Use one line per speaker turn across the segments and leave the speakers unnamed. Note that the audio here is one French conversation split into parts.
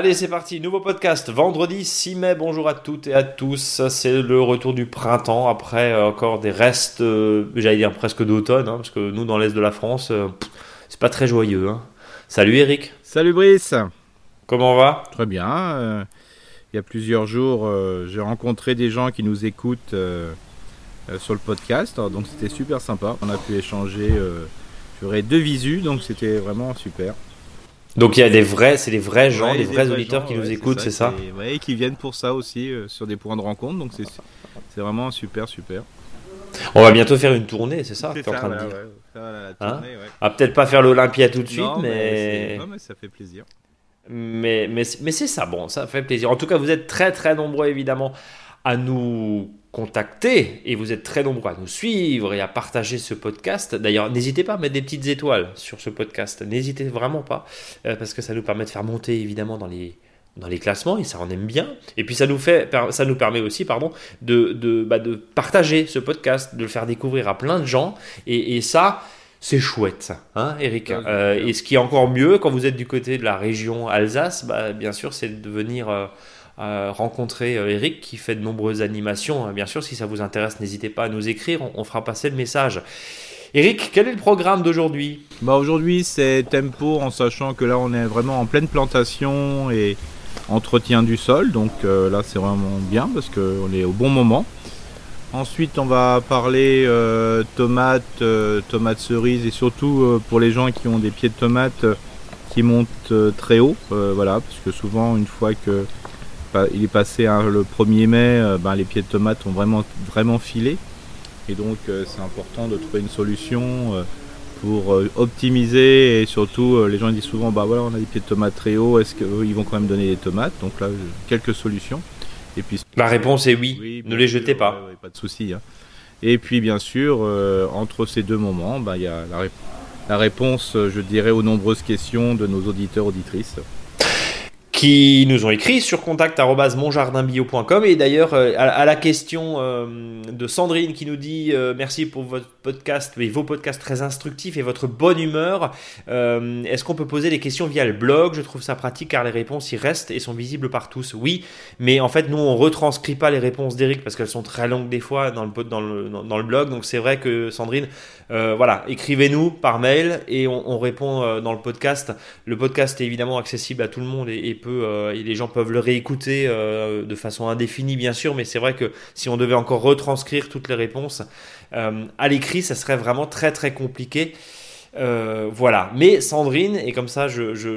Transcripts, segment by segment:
Allez, c'est parti, nouveau podcast, vendredi 6 mai, bonjour à toutes et à tous. C'est le retour du printemps après euh, encore des restes, euh, j'allais dire presque d'automne, hein, parce que nous, dans l'est de la France, euh, c'est pas très joyeux. Hein. Salut Eric.
Salut Brice.
Comment va?
Très bien. il y a plusieurs jours, j'ai rencontré des gens qui nous écoutent sur le podcast, donc c'était super sympa. On a pu échanger, j'aurais deux visus, donc c'était vraiment super.
Donc il y a des vrais, c'est des vrais gens, des, vrais, auditeurs qui nous écoutent, c'est ça,
Oui, qui viennent pour ça aussi euh, sur des points de rencontre. Donc c'est vraiment super, super.
On va bientôt faire une tournée, c'est ça que tu es en train de dire hein ah, peut-être pas faire l'Olympia tout de suite, mais...
Non, mais ça fait plaisir.
Mais, mais, mais c'est ça, bon, ça fait plaisir. En tout cas, vous êtes très très nombreux évidemment à nous contacter et vous êtes très nombreux à nous suivre et à partager ce podcast. D'ailleurs, n'hésitez pas à mettre des petites étoiles sur ce podcast. N'hésitez vraiment pas euh, parce que ça nous permet de faire monter évidemment dans les dans les classements et ça en aime bien. Et puis ça nous fait, ça nous permet aussi, pardon, de de, bah, de partager ce podcast, de le faire découvrir à plein de gens. Et, et ça, c'est chouette, hein, Eric. Euh, et ce qui est encore mieux quand vous êtes du côté de la région Alsace, bah, bien sûr, c'est de venir euh, rencontrer euh, Eric qui fait de nombreuses animations. Bien sûr, si ça vous intéresse, n'hésitez pas à nous écrire, on, fera passer le message. Eric, quel est le programme d'aujourd'hui?
Bah Aujourd'hui, c'est tempo en sachant que là, on est vraiment en pleine plantation et entretien du sol. Donc euh, là, c'est vraiment bien parce qu'on est au bon moment. Ensuite, on va parler euh, tomates, tomates cerises et surtout pour les gens qui ont des pieds de tomates qui montent très haut. voilà, parce que souvent, une fois que il est passé hein, le 1er mai, euh, ben, les pieds de tomates ont vraiment, vraiment filé. Et donc euh, c'est important de trouver une solution euh, pour optimiser et surtout les gens disent souvent bah voilà on a des pieds de tomates très hauts, est-ce qu'ils vont quand même donner des tomates? Donc là quelques solutions.
Et puis la réponse est oui, ne les jetez pas.
pas de souci. Hein. Et puis bien sûr entre ces deux moments, ben, il y a la, la réponse je dirais aux nombreuses questions de nos auditeurs auditrices
qui nous ont écrit sur contact@monjardinbio.com et d'ailleurs euh, à, la question euh, de Sandrine qui nous dit euh, merci pour votre podcast et vos podcasts très instructifs et votre bonne humeur. Est-ce qu'on peut poser des questions via le blog? Je trouve ça pratique car les réponses y restent et sont visibles par tous. Oui, mais en fait nous on retranscrit pas les réponses d'Eric parce qu'elles sont très longues des fois dans le dans le, dans le blog. Donc c'est vrai que Sandrine, voilà, écrivez-nous par mail et on, répond dans le podcast. Le podcast est évidemment accessible à tout le monde et, et peut euh, et les gens peuvent le réécouter euh, de façon indéfinie bien sûr, mais c'est vrai que si on devait encore retranscrire toutes les réponses euh, à l'écrit, ça serait vraiment très très compliqué. voilà. Mais Sandrine, et comme ça,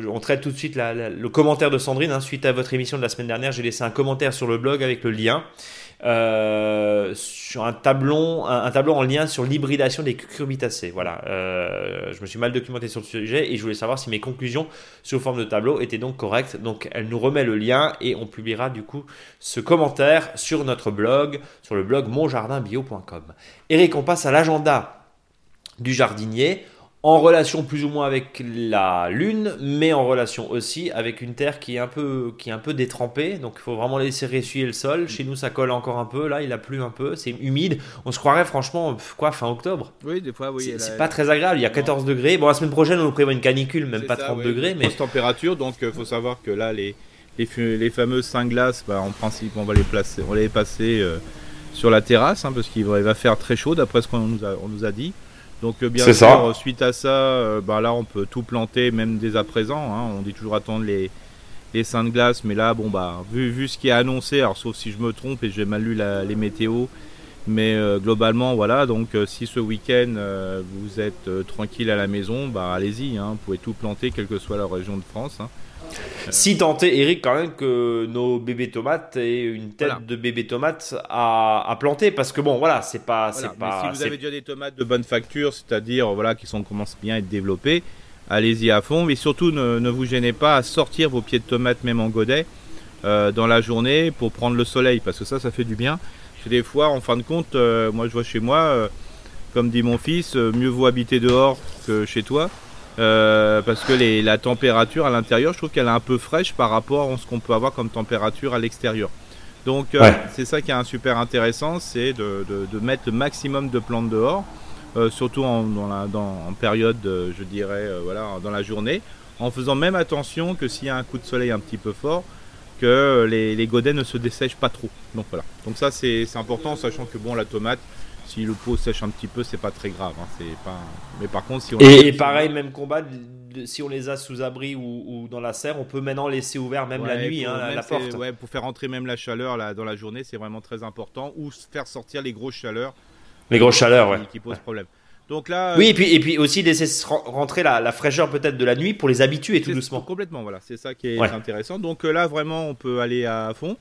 on traite tout de suite le commentaire de Sandrine. Hein, suite à votre émission de la semaine dernière, j'ai laissé un commentaire sur le blog avec le lien. Euh, sur un tableau, en lien sur l'hybridation des cucurbitacées. Voilà, euh, je me suis mal documenté sur le sujet et je voulais savoir si mes conclusions sous forme de tableau étaient donc correctes. Donc elle nous remet le lien et on publiera du coup ce commentaire sur notre blog, sur le blog monjardinbio.com. Eric, on passe à l'agenda du jardinier en relation plus ou moins avec la Lune, mais en relation aussi avec une Terre qui est un peu, qui est un peu détrempée. Donc il faut vraiment laisser ressuyer le sol. Chez nous, ça colle encore un peu. Là, il a plu un peu. C'est humide. On se croirait franchement, quoi, fin octobre.
Oui, des fois, oui.
C'est pas très agréable. Il y a 14 degrés. Bon, la semaine prochaine, on nous prévoit une canicule, même pas 30 degrés. Mais
température. Donc il faut savoir que là, les, les, fameuses 5 glaces, bah, en principe, on va les placer, on va les passer euh, sur la terrasse, hein, parce qu'il va, va, faire très chaud, d'après ce qu'on nous, on nous a dit. Donc euh, bien sûr, suite à ça, euh, bah, là on peut tout planter même dès à présent. Hein. On dit toujours attendre les, les seins de glace, mais là bon bah vu, vu ce qui est annoncé, alors sauf si je me trompe et j'ai mal lu les météos, mais euh, globalement voilà. Donc si ce week-end vous êtes tranquille à la maison, bah allez-y. Hein. vous pouvez tout planter, quelle que soit la région de France. Hein.
Si tenter, Eric, quand même que nos bébés tomates aient une tête de bébé tomate à, planter, parce que bon, voilà, c'est pas, pas.
si vous avez déjà des tomates de bonne facture, c'est-à-dire voilà qui sont commencent bien à être développées, allez-y à fond. Mais surtout, ne, vous gênez pas à sortir vos pieds de tomates même en godet euh, dans la journée pour prendre le soleil, parce que ça, ça fait du bien. C'est des fois, en fin de compte, euh, moi je vois chez moi, euh, comme dit mon fils, mieux vaut habiter dehors que chez toi. Euh, parce que les, la température à l'intérieur, je trouve qu'elle est un peu fraîche par rapport à ce qu'on peut avoir comme température à l'extérieur. Donc euh, c'est ça qui est un super intéressant, c'est de, de, de, mettre le maximum de plantes dehors, euh, surtout en, dans la, dans, en période, je dirais, voilà, dans la journée. en faisant même attention que s'il y a un coup de soleil un petit peu fort, que les, godets ne se dessèchent pas trop. Donc voilà. Donc ça c'est important, sachant que bon la tomate, si le pot sèche un petit peu, c'est pas très grave. Hein. c'est pas. Mais par contre, si on
et, pareil, même combat, si on les a sous abri ou, dans la serre, on peut maintenant laisser ouvert même la nuit hein, la, porte.
Ouais, pour faire entrer même la chaleur là, dans la journée, c'est vraiment très important. Ou faire sortir les grosses chaleurs.
Les grosses chaleurs, ouais.
Qui posent problème. Donc là,
oui, et puis, et puis aussi laisser rentrer la, fraîcheur peut-être de la nuit pour les habituer tout doucement.
Complètement, voilà, c'est ça qui est intéressant. Donc euh, là, vraiment, on peut aller à fond.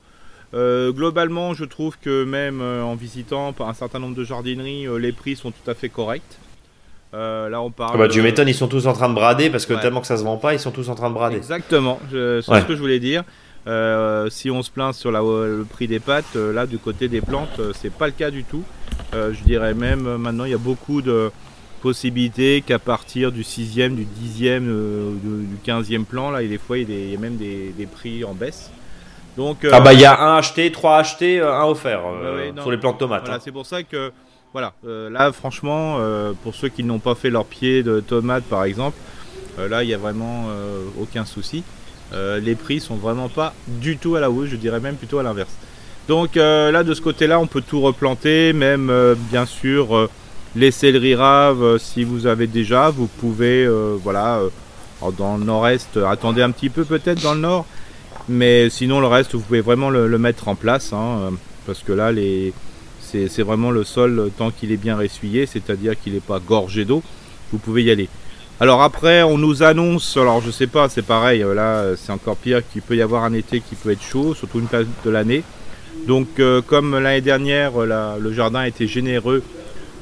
Euh, globalement, je trouve que même euh, en visitant un certain nombre de jardineries, les prix sont tout à fait corrects. là, on parle.
Ah bah, tu m'étonnes, ils sont tous en train de brader parce que tellement que ça se vend pas, ils sont tous en train de brader.
Exactement, c'est ce que je voulais dire. si on se plaint sur le prix des pâtes, là du côté des plantes, c'est pas le cas du tout. Je dirais même maintenant il y a beaucoup de possibilités qu'à partir du 6e, du 10e, du 15e plan, là, et des fois il y a, même des, prix en baisse.
Donc, ah bah il y a un acheté, trois achetés, un offert sur les plantes tomates.
Voilà, hein. C'est pour ça que voilà, là franchement, pour ceux qui n'ont pas fait leur pied de tomates par exemple, là il n'y a vraiment aucun souci. les prix sont vraiment pas du tout à la hausse, je dirais même plutôt à l'inverse. Donc là de ce côté-là, on peut tout replanter, même bien sûr les céleris raves, euh, si vous avez déjà, vous pouvez, euh, voilà, euh, dans le nord-est, attendez un petit peu peut-être dans le nord, mais sinon le reste, vous pouvez vraiment le, mettre en place, hein, parce que là, c'est vraiment le sol tant qu'il est bien ressuyé, c'est-à-dire qu'il n'est pas gorgé d'eau, vous pouvez y aller. Alors après, on nous annonce, alors je sais pas, c'est pareil, là c'est encore pire qu'il peut y avoir un été qui peut être chaud, surtout une place de l'année. Donc comme l'année dernière, le jardin était généreux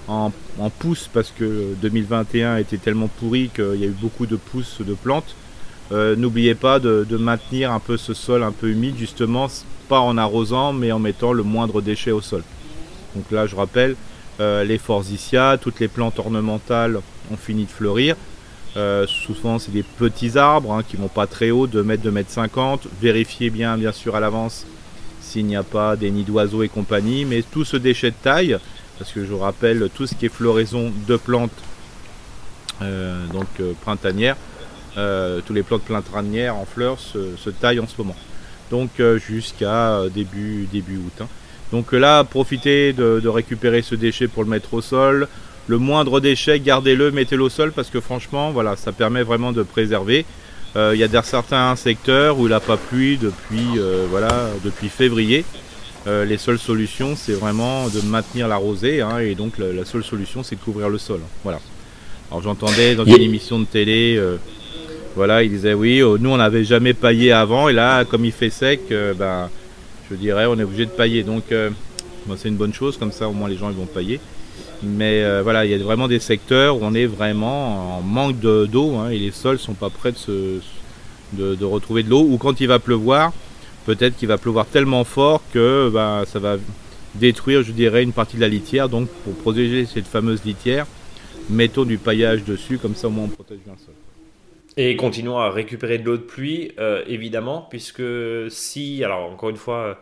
en, pousses parce que 2021 était tellement pourri qu'il y a eu beaucoup de pousses de plantes. Euh, n'oubliez pas de, maintenir un peu ce sol un peu humide, justement, pas en arrosant, mais en mettant le moindre déchet au sol. Donc là, je rappelle, euh, les forsythias, toutes les plantes ornementales ont fini de fleurir. Euh, souvent, c'est des petits arbres hein, qui vont pas très haut, 2 mètres, 2 mètres 50. Vérifiez bien, bien sûr, à l'avance s'il n'y a pas des nids d'oiseaux et compagnie. Mais tout ce déchet de taille, parce que je vous rappelle tout ce qui est floraison de plantes euh, donc euh, printanières, euh, tous les plantes printanières en fleurs se, taillent en ce moment. Donc jusqu'à début, début août. Hein. Donc là, profitez de, récupérer ce déchet pour le mettre au sol. Le moindre déchet, gardez-le, mettez-le au sol parce que franchement, voilà, ça permet vraiment de préserver. Il y a certains secteurs où il n'a pas plu depuis, voilà, depuis février. Euh, les seules solutions, c'est vraiment de maintenir la rosée, hein, et donc la, seule solution, c'est de couvrir le sol. Voilà. Alors j'entendais dans une émission de télé, euh, voilà, il disait oui, oh, nous on n'avait jamais paillé avant, et là, comme il fait sec, euh, ben, je dirais, on est obligé de pailler. Donc, c'est une bonne chose, comme ça au moins les gens ils vont pailler. Mais voilà, il y a vraiment des secteurs où on est vraiment en manque d'eau, hein, et les sols sont pas prêts de, se, retrouver de l'eau, ou quand il va pleuvoir, peut-être qu'il va pleuvoir tellement fort que bah, ça va détruire, je dirais, une partie de la litière. Donc, pour protéger cette fameuse litière, mettons du paillage dessus, comme ça au moins on protège bien le sol.
Et continuons à récupérer de l'eau de pluie, euh, évidemment, puisque si, alors encore une fois, euh,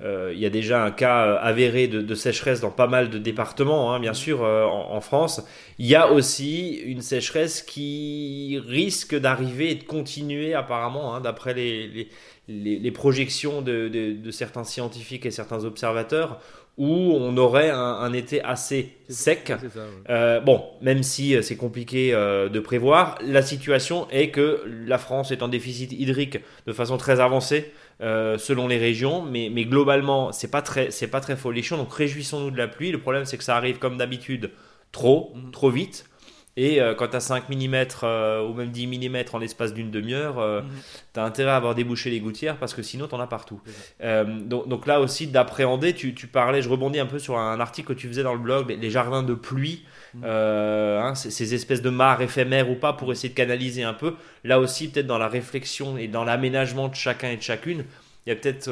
il y a déjà un cas euh, avéré de, sécheresse dans pas mal de départements, hein, bien sûr, en, France. Il y a aussi une sécheresse qui risque d'arriver et de continuer apparemment, hein, d'après les, les, projections de, certains scientifiques et certains observateurs où on aurait un, été assez sec. Euh, bon, même si euh, c'est compliqué euh, de prévoir, la situation est que la France est en déficit hydrique de façon très avancée selon les régions, mais, mais globalement c'est pas très c'est pas très folichon. Donc réjouissons-nous de la pluie. Le problème c'est que ça arrive comme d'habitude trop, mmh. trop vite. Et euh, quand tu as 5 mm euh, ou même 10 mm en l'espace d'une demi-heure, euh, mhm. tu as intérêt à avoir débouché les gouttières parce que sinon tu en as partout. Donc, donc, là aussi, d'appréhender, tu, tu, parlais, je rebondis un peu sur un article que tu faisais dans le blog, les, jardins de pluie, mhm. hein, ces, espèces de mares éphémères ou pas pour essayer de canaliser un peu. Là aussi, peut-être dans la réflexion et dans l'aménagement de chacun et de chacune, il y a peut-être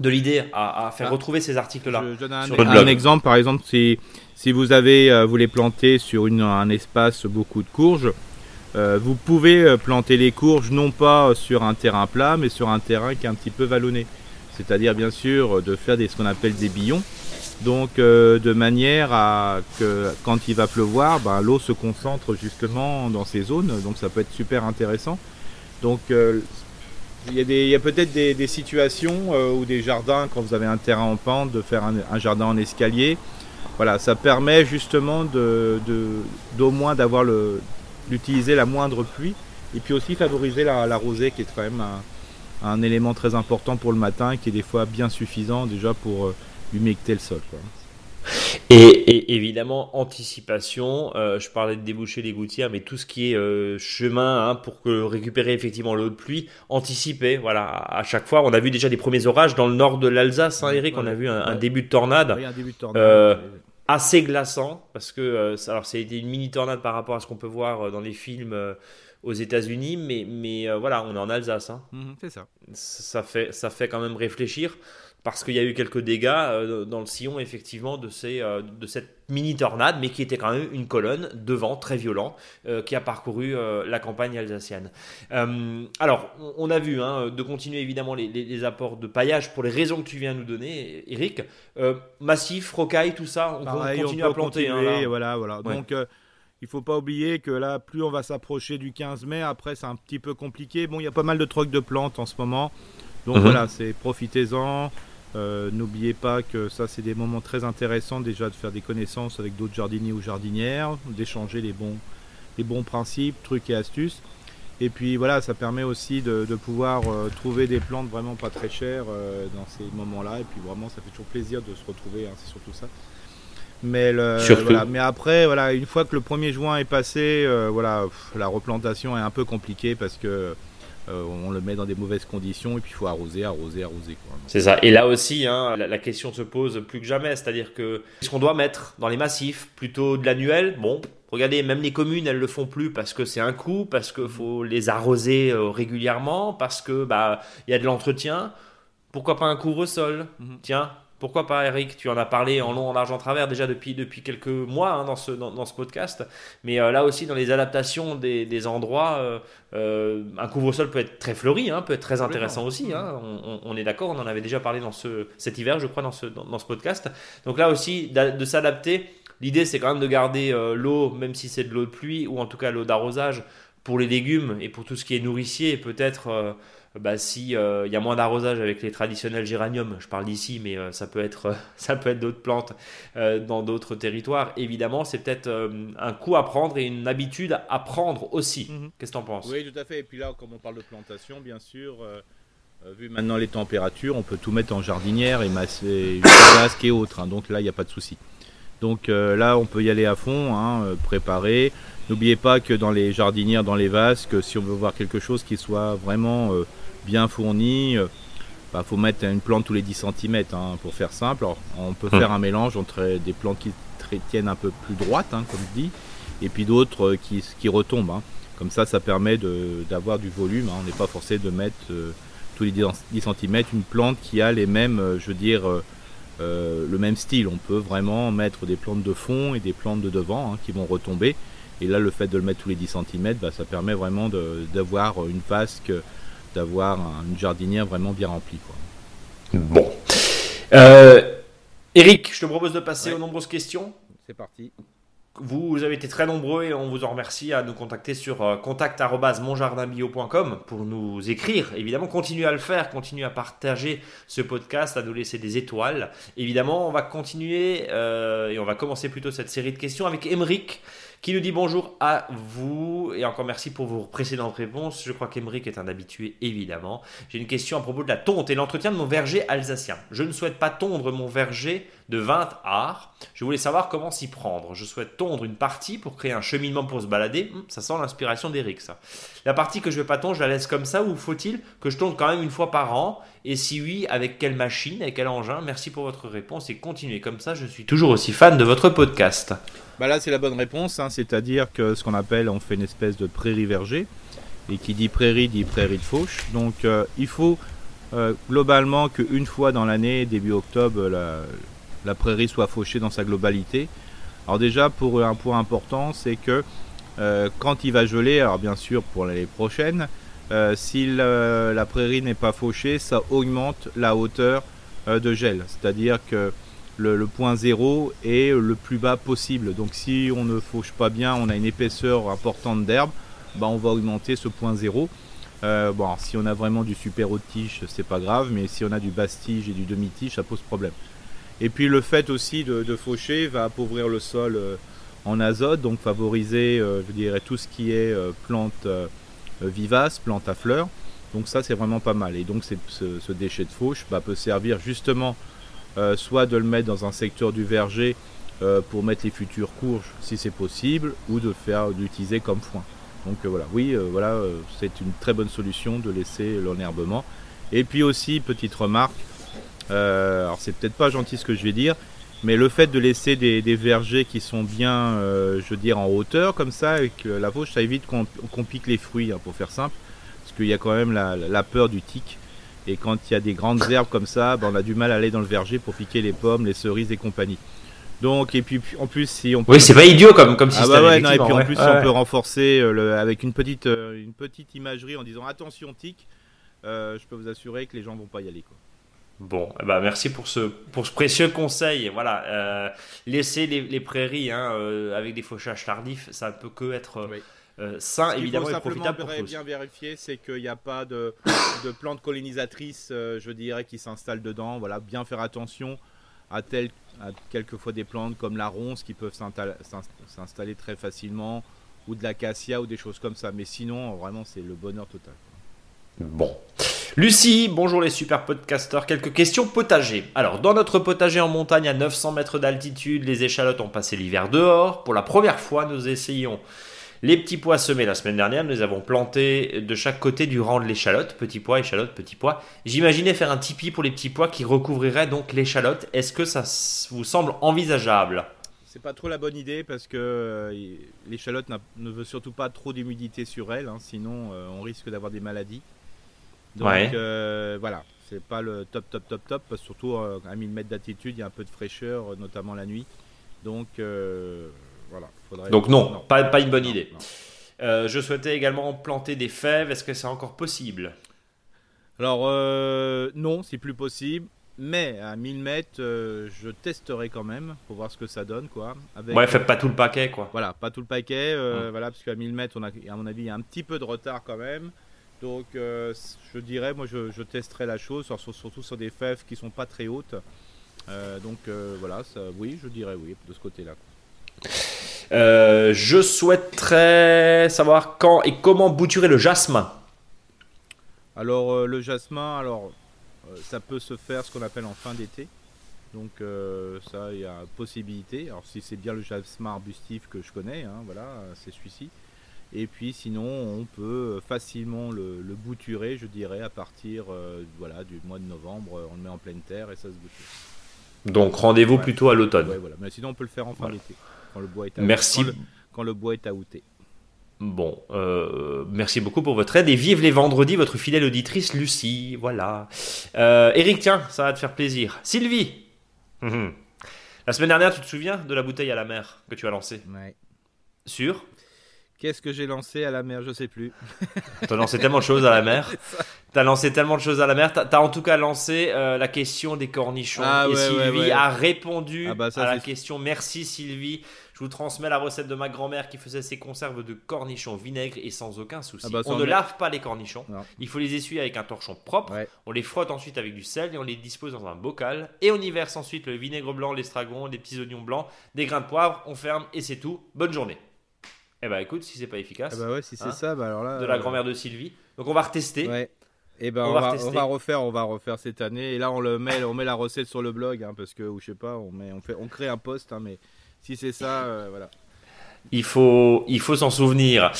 de l'idée à, faire ah. retrouver ces articles-là.
Je, donne un, exemple, par exemple, si, si vous avez euh, vous les planter sur une, un espace beaucoup de courges, euh, vous pouvez euh, planter les courges non pas sur un terrain plat, mais sur un terrain qui est un petit peu vallonné. C'est-à-dire bien sûr de faire des, ce qu'on appelle des billons. Donc de manière à que quand il va pleuvoir, ben, l'eau se concentre justement dans ces zones, donc ça peut être super intéressant. Donc il y a, peut-être des, situations ou des jardins quand vous avez un terrain en pente de faire un, jardin en escalier. Voilà, ça permet justement de, d'au moins d'avoir d'utiliser la moindre pluie et puis aussi favoriser la, rosée qui est quand même un, élément très important pour le matin qui est des fois bien suffisant déjà pour euh, humecter le sol.
Et, évidemment, anticipation, euh, je parlais de déboucher les gouttières, mais tout ce qui est euh, chemin hein, pour que récupérer effectivement l'eau de pluie, anticiper, voilà, à chaque fois. On a vu déjà des premiers orages dans le nord de l'Alsace, hein, Eric, on a vu un, début de tornade.
Oui, un début de tornade
assez glaçant parce que euh, alors ça a été une mini tornade par rapport à ce qu'on peut voir dans les films aux États-Unis, mais mais voilà, on est en Alsace. Hein.
Mhm, c'est ça.
Ça fait ça fait quand même réfléchir parce qu'il y a eu quelques dégâts euh, dans le sillon effectivement de, ces, euh, de cette mini tornade, mais qui était quand même une colonne de vent très violent euh, qui a parcouru la campagne alsacienne. alors, on a vu hein, de continuer évidemment les, apports de paillage pour les raisons que tu viens de nous donner, Eric. massif, rocaille, tout ça, on, continue à planter.
Hein, voilà, voilà. Donc il faut pas oublier que là, plus on va s'approcher du 15 mai, après c'est un petit peu compliqué. Bon, il y a pas mal de trocs de plantes en ce moment. Donc mhm. voilà, c'est profitez-en. Euh, n'oubliez pas que ça, c'est des moments très intéressants déjà de faire des connaissances avec d'autres jardiniers ou jardinières, d'échanger les bons, les bons principes, trucs et astuces. Et puis voilà, ça permet aussi de, pouvoir euh, trouver des plantes vraiment pas très chères euh, dans ces moments-là. Et puis vraiment, ça fait toujours plaisir de se retrouver, hein, c'est surtout ça. Mais, mais après, voilà, une fois que le 1er juin est passé, voilà, la replantation est un peu compliquée parce que euh, on le met dans des mauvaises conditions et puis il faut arroser, arroser, arroser.
C'est ça. Et là aussi, hein, la, question se pose plus que jamais. C'est-à-dire que ce qu'on doit mettre dans les massifs plutôt de l'annuel Bon, regardez, même les communes, elles le font plus parce que c'est un coût, parce qu'il faut les arroser euh, régulièrement, parce que bah il y a de l'entretien. Pourquoi pas un couvre-sol? Mhm. Tiens, pourquoi pas, Eric? Tu en as parlé en long, en large, en travers déjà depuis, depuis quelques mois hein, dans, ce, dans, ce podcast. Mais euh, là aussi, dans les adaptations des, endroits, euh, euh, un couvre-sol peut être très fleuri, hein, peut être très intéressant aussi. Hein. On, est d'accord, on en avait déjà parlé dans ce, cet hiver, je crois, dans ce, dans, ce podcast. Donc là aussi, de s'adapter. L'idée, c'est quand même de garder l'eau, même si c'est de l'eau de pluie, ou en tout cas l'eau d'arrosage, pour les légumes et pour tout ce qui est nourricier, peut-être bah, si il euh, y a moins d'arrosage avec les traditionnels géraniums, je parle d'ici, mais euh, ça peut être ça peut être d'autres plantes euh, dans d'autres territoires. Évidemment, c'est peut-être un coup à prendre et une habitude à prendre aussi. Mhm. Qu'est-ce que tu en penses?
Oui, tout à fait. Et puis là, comme on parle de plantation, bien sûr. vu maintenant les températures, on peut tout mettre en jardinière et masser une vasque et autres. Hein. donc là, il n'y a pas de souci. Donc là, on peut y aller à fond, hein, préparer. N'oubliez pas que dans les jardinières, dans les vasques, si on veut voir quelque chose qui soit vraiment bien fourni. Il euh, bah, faut mettre une plante tous les 10 cm hein, pour faire simple. on peut hum. faire un mélange entre des plantes qui tiennent un peu plus droites, hein, comme je dis, et puis d'autres euh, qui, qui, retombent. Hein. Comme ça, ça permet d'avoir du volume. On n'est pas forcé de mettre euh, tous les 10 cm une plante qui a les mêmes, je veux dire, le même style. On peut vraiment mettre des plantes de fond et des plantes de devant qui vont retomber. Et là, le fait de le mettre tous les 10 cm, bah, ça permet vraiment d'avoir une vasque d'avoir une jardinière vraiment bien remplie. Quoi.
Bon. Euh, Eric, je te propose de passer aux nombreuses questions.
C'est parti.
Vous avez été très nombreux et on vous en remercie à nous contacter sur euh, contact@monjardinbio.com pour nous écrire. Évidemment, continuez à le faire, continuez à partager ce podcast, à nous laisser des étoiles. Évidemment, on va continuer euh, et on va commencer plutôt cette série de questions avec Emeric qui nous dit bonjour à vous et encore merci pour vos précédentes réponses. Je crois qu'Emeric est un habitué évidemment. J'ai une question à propos de la tonte et l'entretien de mon verger alsacien. Je ne souhaite pas tondre mon verger de 20 arts. Je voulais savoir comment s'y prendre. Je souhaite tondre une partie pour créer un cheminement pour se balader. Hum, ça sent l'inspiration d'Eric ça. La partie que je vais pas tondre, je la laisse comme ça ou faut-il que je tonde quand même une fois par an? Et si oui, avec quelle machine, avec quel engin? Merci pour votre réponse et continuez comme ça. Je suis toujours aussi fan de votre podcast.
Bah là, c'est la bonne réponse, hein. c'est-à-dire que ce qu'on appelle, on fait une espèce de prairie verger, et qui dit prairie dit prairie de fauche. Donc, euh, il faut euh, globalement qu'une fois dans l'année, début octobre, la, prairie soit fauchée dans sa globalité. Alors déjà, pour un point important, c'est que euh, quand il va geler, alors bien sûr pour l'année prochaine, si la prairie n'est pas fauchée, ça augmente la hauteur de gel. C'est-à-dire que le, point zéro est le plus bas possible. Donc si on ne fauche pas bien, on a une épaisseur importante d'herbe, bah, on va augmenter ce point zéro. Euh, bon, si on a vraiment du super haut tige, c'est pas grave, mais si on a du basse tige et du demi tige, ça pose problème. Et puis le fait aussi de, faucher va appauvrir le sol euh, en azote, donc favoriser, euh, je dirais, tout ce qui est plantes vivaces, plantes à fleurs. Donc ça, c'est vraiment pas mal. Et donc ce, déchet de fauche bah, peut servir justement soit de le mettre dans un secteur du verger pour mettre les futures courges si c'est possible, ou de faire comme foin. Donc euh, voilà, oui, euh, voilà, euh, c'est une très bonne solution de laisser l'enherbement. Et puis aussi, petite remarque, alors c'est peut-être pas gentil ce que je vais dire, mais le fait de laisser des, vergers qui sont bien, je veux dire, en hauteur comme ça, avec la fauche, ça évite qu'on pique les fruits, hein, pour faire simple, parce qu'il y a quand même la, peur du tic. Et quand il y a des grandes herbes comme ça, ben, on a du mal à aller dans le verger pour piquer les pommes, les cerises et compagnie. Donc, et puis en plus, si on
peut. Oui, c'est pas idiot comme, comme système.
Ah bah ouais, non, et puis en plus, on peut renforcer euh, le, avec une petite, euh, une petite imagerie en disant attention, tic, euh, je peux vous assurer que les gens vont pas y aller. Quoi.
Bon, eh ben merci pour ce, pour ce précieux conseil. Voilà, laisser les, les prairies hein, avec des fauchages tardifs, ça ne peut que être. sain, évidemment, et profitable
pour bien vérifier, c'est qu'il n'y a pas de, de plantes colonisatrices, je dirais, qui s'installent dedans. Voilà, bien faire attention à tel à quelquefois des plantes comme la ronce qui peuvent s'installer très facilement, ou de l'acacia ou des choses comme ça. Mais sinon, vraiment, c'est le bonheur total.
Bon. Lucie, bonjour les super podcasteurs. Quelques questions potager. Alors, dans notre potager en montagne à 900 mètres d'altitude, les échalotes ont passé l'hiver dehors. Pour la première fois, nous essayons les petits pois semés la semaine dernière, nous les avons plantés de chaque côté du rang de l'échalote, petits pois, échalote, petits pois. J'imaginais faire un tipi pour les petits pois qui recouvrirait donc l'échalote. Est-ce que ça vous semble envisageable?
C'est pas trop la bonne idée parce que euh, l'échalote ne veut surtout pas trop d'humidité sur elle, hein, sinon euh, on risque d'avoir des maladies. Donc euh, voilà, c'est pas le top top top top, parce que surtout à 1000 mètres d'altitude, il y a un peu de fraîcheur, notamment la nuit. Donc
donc non, Pas, pas, une bonne idée. Euh, je souhaitais également planter des fèves. Est-ce que c'est encore possible?
Alors euh, non, c'est plus possible. Mais à 1000 mètres, euh, je testerai quand même pour voir ce que ça donne. Quoi,
ouais, faites pas tout le paquet. quoi.
Voilà, pas tout le paquet. Voilà, parce qu'à 1000 mètres, on a, à mon avis, il y a un petit peu de retard quand même. Donc je dirais, moi je, testerai la chose, surtout sur des fèves qui sont pas très hautes. donc voilà, ça, oui, je dirais oui de ce côté-là.
Euh, je souhaiterais savoir quand et comment bouturer le jasmin.
Alors euh, le jasmin, alors euh, ça peut se faire ce qu'on appelle en fin d'été. Donc ça, il y a possibilité. Alors si c'est bien le jasmin arbustif que je connais, hein, voilà, c'est celui-ci. Et puis sinon, on peut facilement le, bouturer, je dirais, à partir voilà, du mois de novembre. On le met en pleine terre et ça se bouture.
Donc rendez-vous plutôt à l'automne.
voilà. Mais sinon, on peut le faire en fin d'été quand le bois est
Merci.
Quand le, bois est outé.
Bon, euh, merci beaucoup pour votre aide et vive les vendredis, votre fidèle auditrice Lucie. Voilà. Euh, Eric, tiens, ça va te faire plaisir. Sylvie, la semaine dernière, tu te souviens de la bouteille à la mer que tu as lancée?
Ouais.
Sur
Qu'est-ce que j'ai lancé à la mer Je sais plus.
T'as lancé tellement de choses à la mer. T'as lancé tellement de choses à la mer. T'as as en tout cas lancé euh, la question des cornichons. Ah et Sylvie a répondu ah bah à la question. Merci Sylvie. Je vous transmets la recette de ma grand-mère qui faisait ses conserves de cornichons vinaigre et sans aucun souci. Ah bah on ne lave pas les cornichons. Il faut les essuyer avec un torchon propre. On les frotte ensuite avec du sel et on les dispose dans un bocal. Et on y verse ensuite le vinaigre blanc, l'estragon, les petits oignons blancs, des grains de poivre. On ferme et c'est tout. Bonne journée. Eh bah écoute, si c'est pas efficace.
Eh bah ouais, si c'est hein, ça, bah alors là.
De la euh, grand-mère de Sylvie. Donc on va retester.
Ouais. Et eh ben on, va, on, va, refaire, on va refaire cette année. Et là on le met, on met la recette sur le blog, hein, parce que ou je sais pas, on met, on fait, on crée un post, hein, mais si c'est ça, euh, voilà.
Il faut, il faut s'en souvenir.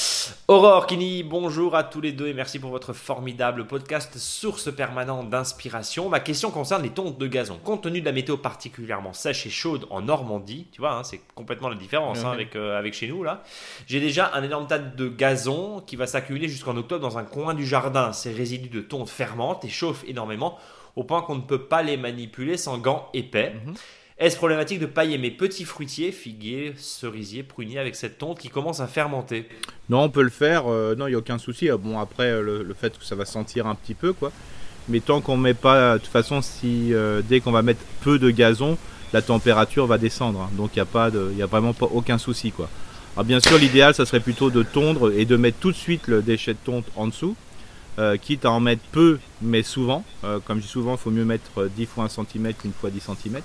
Aurore Kini, bonjour à tous les deux et merci pour votre formidable podcast, source permanente d'inspiration. Ma question concerne les tontes de gazon. Compte tenu de la météo particulièrement sèche et chaude en Normandie, tu vois, hein, c'est complètement la différence hein, avec, euh, avec chez nous là. J'ai déjà un énorme tas de gazon qui va s'accumuler jusqu'en octobre dans un coin du jardin. Ces résidus de tonte fermentent et chauffent énormément au point qu'on ne peut pas les manipuler sans gants épais. Mhm. Est-ce problématique de pailler mes petits fruitiers, figuiers, cerisiers, pruniers avec cette tonte qui commence à fermenter?
Non, on peut le faire, euh, non, il n'y a aucun souci. Euh, bon, après, euh, le, fait que ça va sentir un petit peu, quoi. Mais tant qu'on met pas, de toute façon, si dès qu'on va mettre peu de gazon, la température va descendre. hein. donc il n'y a, a vraiment pas, aucun souci. Quoi. Alors, bien sûr, l'idéal, ça serait plutôt de tondre et de mettre tout de suite le déchet de tonte en dessous, euh, quitte à en mettre peu, mais souvent. Euh, comme je dis souvent, il faut mieux mettre euh, 10 fois 1 cm qu'une fois 10 cm.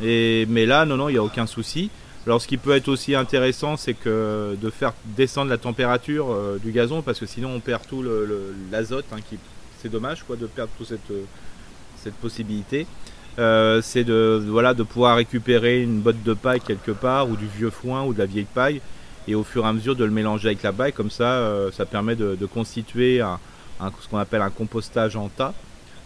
Mais là, non, non, il n'y a aucun souci. Alors, ce qui peut être aussi intéressant, c'est que de faire descendre la température euh, du gazon, parce que sinon, on perd tout l'azote. hein, c'est dommage, de perdre toute cette, euh, possibilité. Euh, c'est de, pouvoir récupérer une botte de paille quelque part, ou du vieux foin, ou de la vieille paille, et au fur et à mesure de le mélanger avec la paille. Comme ça, ça permet de, constituer ce qu'on appelle un compostage en tas.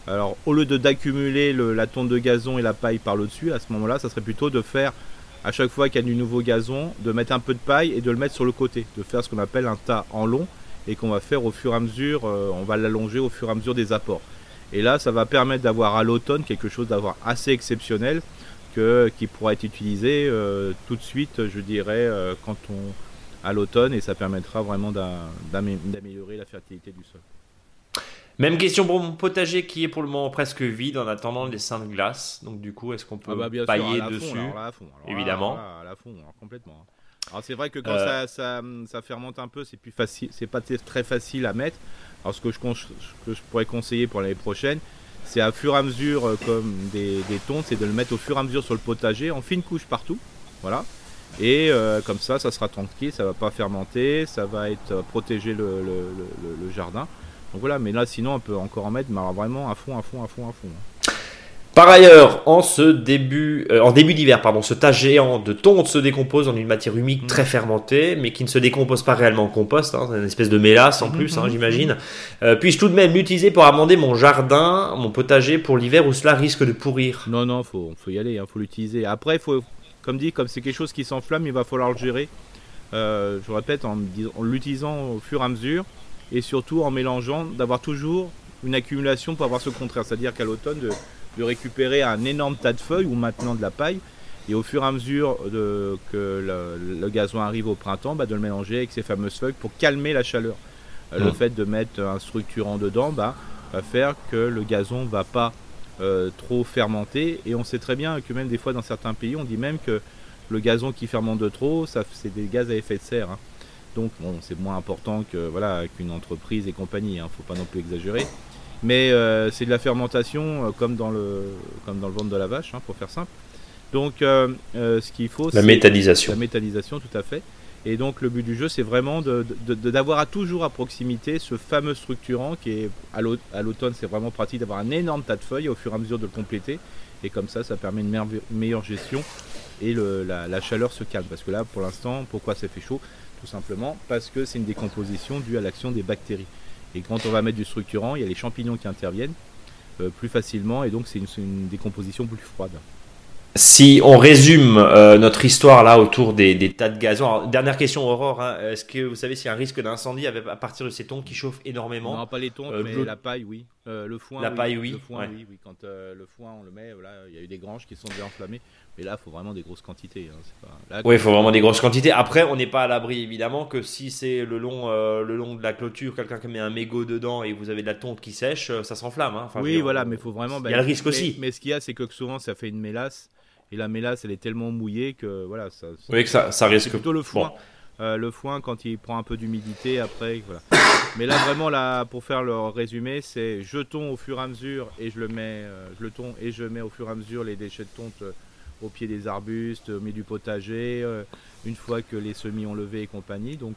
Alors, au lieu de d'accumuler le- la tonte de gazon et la paille par le dessus, à ce moment-là, ça serait plutôt de faire à chaque fois qu'il y a du nouveau gazon, de mettre un peu de paille et de le mettre sur le côté, de faire ce qu'on appelle un tas en long et qu'on va faire au fur et à mesure, euh, on va l'allonger au fur et à mesure des apports. Et là, ça va permettre d'avoir à l'automne quelque chose d'avoir assez exceptionnel que, qui pourra être utilisé euh, tout de suite, je dirais, euh, quand on à l'automne et ça permettra vraiment d'a- d'amé- d'améliorer la fertilité du sol.
Même question pour mon potager qui est pour le moment presque vide en attendant les seins de glace. Donc du coup, est-ce qu'on peut
Ah bah, bien sûr,
pailler
à la fond,
dessus
alors à fond. Alors
Évidemment.
à la fond, alors complètement. Alors c'est vrai que quand
Euh.
ça, ça, ça fermente un peu, c'est plus facile, c'est pas très facile à mettre. Alors ce que je, con- ce que je pourrais conseiller pour l'année prochaine, c'est à fur et à mesure, euh, comme des, des tontes, c'est de le mettre au fur et à mesure sur le potager, en fine couche partout. Voilà. Et euh, comme ça, ça sera tranquille, ça va pas fermenter, ça va être euh, protéger le, le- le- le- le jardin. Donc voilà, mais là sinon on peut encore en mettre, mais alors vraiment à fond, à fond, à fond, à fond. hein.
Par ailleurs, en ce début, euh, en début d'hiver, pardon, ce tas géant de tonte se décompose en une matière humique
Mhm.
très fermentée, mais qui ne se décompose pas réellement en compost. hein, c'est une espèce de mélasse en
Mhm,
plus, hein,
mhm,
j'imagine. Euh, Puis-je tout de même l'utiliser pour amender mon jardin, mon potager pour l'hiver où cela risque de pourrir?
Non, non, faut, faut y aller, il faut l'utiliser. Après, faut, comme dit, comme c'est quelque chose qui s'enflamme, il va falloir le gérer. Euh, je répète, en l'utilisant au fur et à mesure, et surtout en mélangeant, d'avoir toujours une accumulation pour avoir ce contraire. C'est-à-dire qu'à l'automne, de, de récupérer un énorme tas de feuilles ou maintenant de la paille, et au fur et à mesure de, que le, le gazon arrive au printemps, bah, de le mélanger avec ces fameuses feuilles pour calmer la chaleur. Euh, Le
Mm.
fait de mettre un structurant dedans bah, va faire que le gazon va pas euh, trop fermenté et on sait très bien que même des fois dans certains pays on dit même que le gazon qui fermente de trop ça c'est des gaz à effet de serre hein. Donc bon c'est moins important que voilà qu'une entreprise et compagnie hein, faut pas non plus exagérer mais euh, c'est de la fermentation euh, comme dans le comme dans le ventre de la vache hein, pour faire simple donc euh, ce qu'il faut
La métallisation.
la métallisation, tout à fait. Et donc le but du jeu, c'est vraiment de- de- de- d'avoir à toujours à proximité ce fameux structurant qui est à l'au- à l'automne, c'est vraiment pratique d'avoir un énorme tas de feuilles au fur et à mesure de le compléter. Et comme ça, ça permet une meilleure gestion et le- la, la chaleur se calme. Parce que là, pour l'instant, pourquoi ça fait chaud? Tout simplement parce que c'est une décomposition due à l'action des bactéries. Et quand on va mettre du structurant, il y a les champignons qui interviennent euh, plus facilement et donc c'est une- décomposition plus froide.
Si on résume euh, notre histoire là autour des, des tas de gazon, alors, dernière question Aurore, hein, est-ce que vous savez s'il y a un risque d'incendie à partir de ces tontes qui chauffent énormément?
Non, pas les tontes,
Euh,
mais la paille, oui. Euh, le foin,
La paille, oui,
Le foin,
ouais.
oui, oui. Quand euh, le foin, on le met, voilà, il y a eu des granges qui sont déjà enflammées. Mais là, il faut vraiment des grosses quantités. hein, c'est pas- là,
Oui, il faut vraiment des grosses quantités. Après, on n'est pas à l'abri évidemment que si c'est le long, euh, le long de la clôture, quelqu'un qui met un mégot dedans et vous avez de la tonte qui sèche, ça s'enflamme. hein. Enfin,
oui,
dire,
voilà, mais il faut vraiment.
Il y a le risque
mais-
aussi.
Mais ce qu'il y a, c'est que souvent, ça fait une mélasse. Et la mélasse, elle est tellement mouillée que voilà, ça.
Oui, que ça, ça risque.
plutôt le foin.
Bon.
Euh, le foin, quand il prend un peu d'humidité, après, voilà. Mais là, vraiment, là, pour faire le résumé, c'est jetons au fur et à mesure et je le mets, euh, je je mets au fur et à mesure les déchets de tonte euh, au pied des arbustes, au milieu du potager, une fois que les semis ont levé et compagnie. Donc,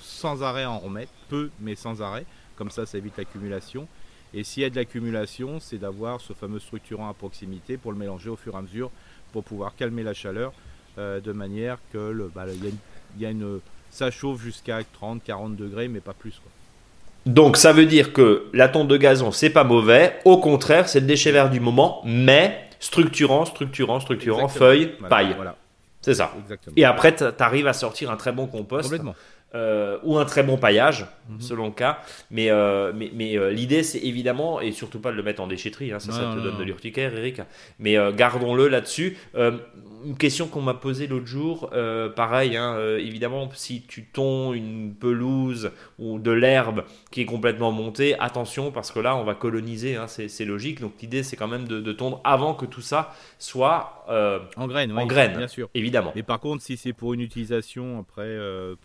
sans arrêt en remettre, peu, mais sans arrêt. Comme ça, ça évite l'accumulation. Et s'il y a de l'accumulation, c'est d'avoir ce fameux structurant à proximité pour le mélanger au fur et à mesure pour pouvoir calmer la chaleur de manière que le, bah, il y a une, ça chauffe jusqu'à 30, 40 degrés, mais pas plus. Quoi.
Donc ça veut dire que la tonte de gazon, c'est pas mauvais. Au contraire, c'est le déchet vert du moment, mais structurant, structurant, structurant,
Exactement.
feuille,
Voilà,
paille.
Voilà,
C'est ça.
exactement.
Et après, tu arrives à sortir un très bon compost.
Complètement.
Euh, ou un très bon paillage,
Mhm.
selon le cas. Mais, euh, mais, mais euh, l'idée, c'est évidemment, et surtout pas de le mettre en déchetterie, hein, ça,
Non,
ça te
non,
donne
non.
de l'urticaire, Eric. Mais euh, gardons-le là-dessus. Une question qu'on m'a posée l'autre jour, pareil, hein, évidemment, si tu tonds une pelouse ou de l'herbe qui est complètement montée, attention parce que là, on va coloniser, hein, c'est logique. Donc l'idée, c'est quand même de, de, tondre avant que tout ça soit
en graines,
en graines, bien sûr, évidemment.
Mais par contre, si c'est pour une utilisation après,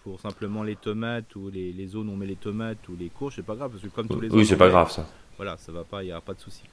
pour simplement les tomates ou les, les, zones où on met les tomates ou les courges, c'est pas grave parce que comme tous les
oui, c'est pas grave ça.
Voilà, ça va pas, il n'y aura pas de souci.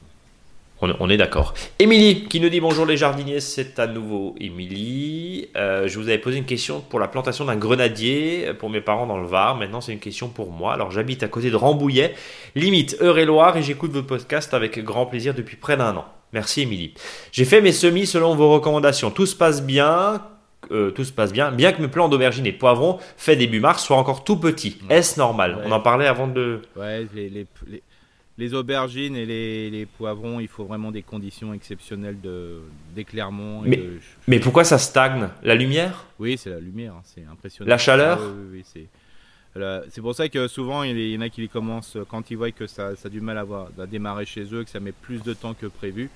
On, est d'accord. Émilie qui nous dit bonjour les jardiniers, c'est à nouveau Émilie. Euh, je vous avais posé une question pour la plantation d'un grenadier pour mes parents dans le Var. Maintenant, c'est une question pour moi. Alors, j'habite à côté de Rambouillet, limite Eure-et-Loire, et j'écoute vos podcasts avec grand plaisir depuis près d'un an. Merci Émilie. J'ai fait mes semis selon vos recommandations. Tout se passe bien. Euh, tout se passe bien, bien que mes plants d'aubergines et de poivrons faits début mars soient encore tout petits. Est-ce normal? On en parlait avant de.
Ouais, les, les, les aubergines et les, poivrons, il faut vraiment des conditions exceptionnelles d'éclairement.
Mais, mais pourquoi ça stagne? La lumière?
Oui, c'est la lumière, hein, c'est impressionnant.
La chaleur?
Ah oui, c'est pour ça que souvent il y en a qui les commencent quand ils voient que ça, a du mal à, démarrer chez eux, que ça met plus de temps que prévu.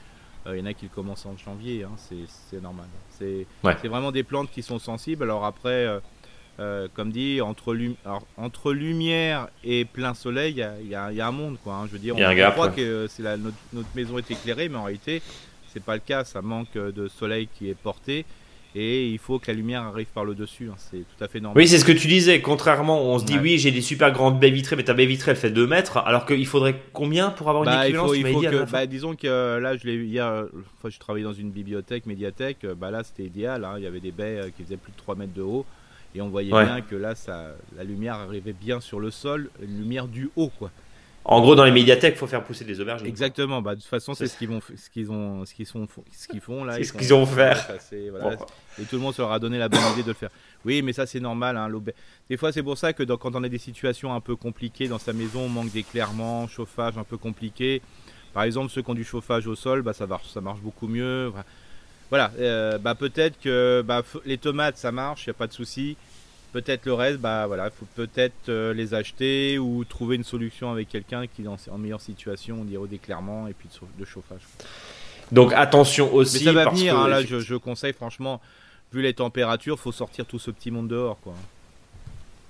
Euh, il y en a qui le commencent en janvier, hein, c'est normal. C'est vraiment des plantes qui sont sensibles. Alors après, euh, euh, comme dit, entre, entre lumière et plein soleil, il y, a, un monde. Quoi, hein. Je veux dire,
on,
croit que c'est notre, notre, maison est éclairée, mais en réalité, c'est pas le cas. Ça manque de soleil qui est porté. Et il faut que la lumière arrive par le dessus, hein. c'est tout à fait normal.
Oui, c'est ce que tu disais. Contrairement, on se dit oui, j'ai des super grandes baies vitrées, mais ta baie vitrée elle fait 2 mètres, alors qu'il faudrait combien pour avoir une bah, équivalence
il faut, que, bah, Disons que euh, là, je l'ai hier, enfin, je travaillais dans une bibliothèque, médiathèque, bah, là c'était idéal. Hein. il y avait des baies euh, qui faisaient plus de 3 mètres de haut. Et on voyait bien que là, ça, la lumière arrivait bien sur le sol, une lumière du haut, quoi.
En gros, dans les médiathèques, il faut faire pousser des aubergines.
Exactement. Bah, de toute façon, c'est ce qu'ils vont, ce qu'ils ont, ce qu'ils sont, ce qu'ils font là.
C'est ce qu'ils ont fait.
Et tout le monde se leur a donné la bonne idée de le faire. Oui, mais ça c'est normal. Hein, des fois, c'est pour ça que quand on a des situations un peu compliquées dans sa maison, on manque d'éclairement, chauffage un peu compliqué. Par exemple, ceux qui ont du chauffage au sol, bah, ça marche, ça marche beaucoup mieux voilà, euh, bah, peut-être que bah, les tomates ça marche, il n'y a pas de souci. Peut-être le reste, bah voilà, il faut peut-être euh, les acheter ou trouver une solution avec quelqu'un qui est en meilleure situation au niveau d'éclairement et puis de, chauffage.
Donc attention aussi.
Mais ça va venir, hein, là je, conseille franchement, vu les températures, faut sortir tout ce petit monde dehors quoi.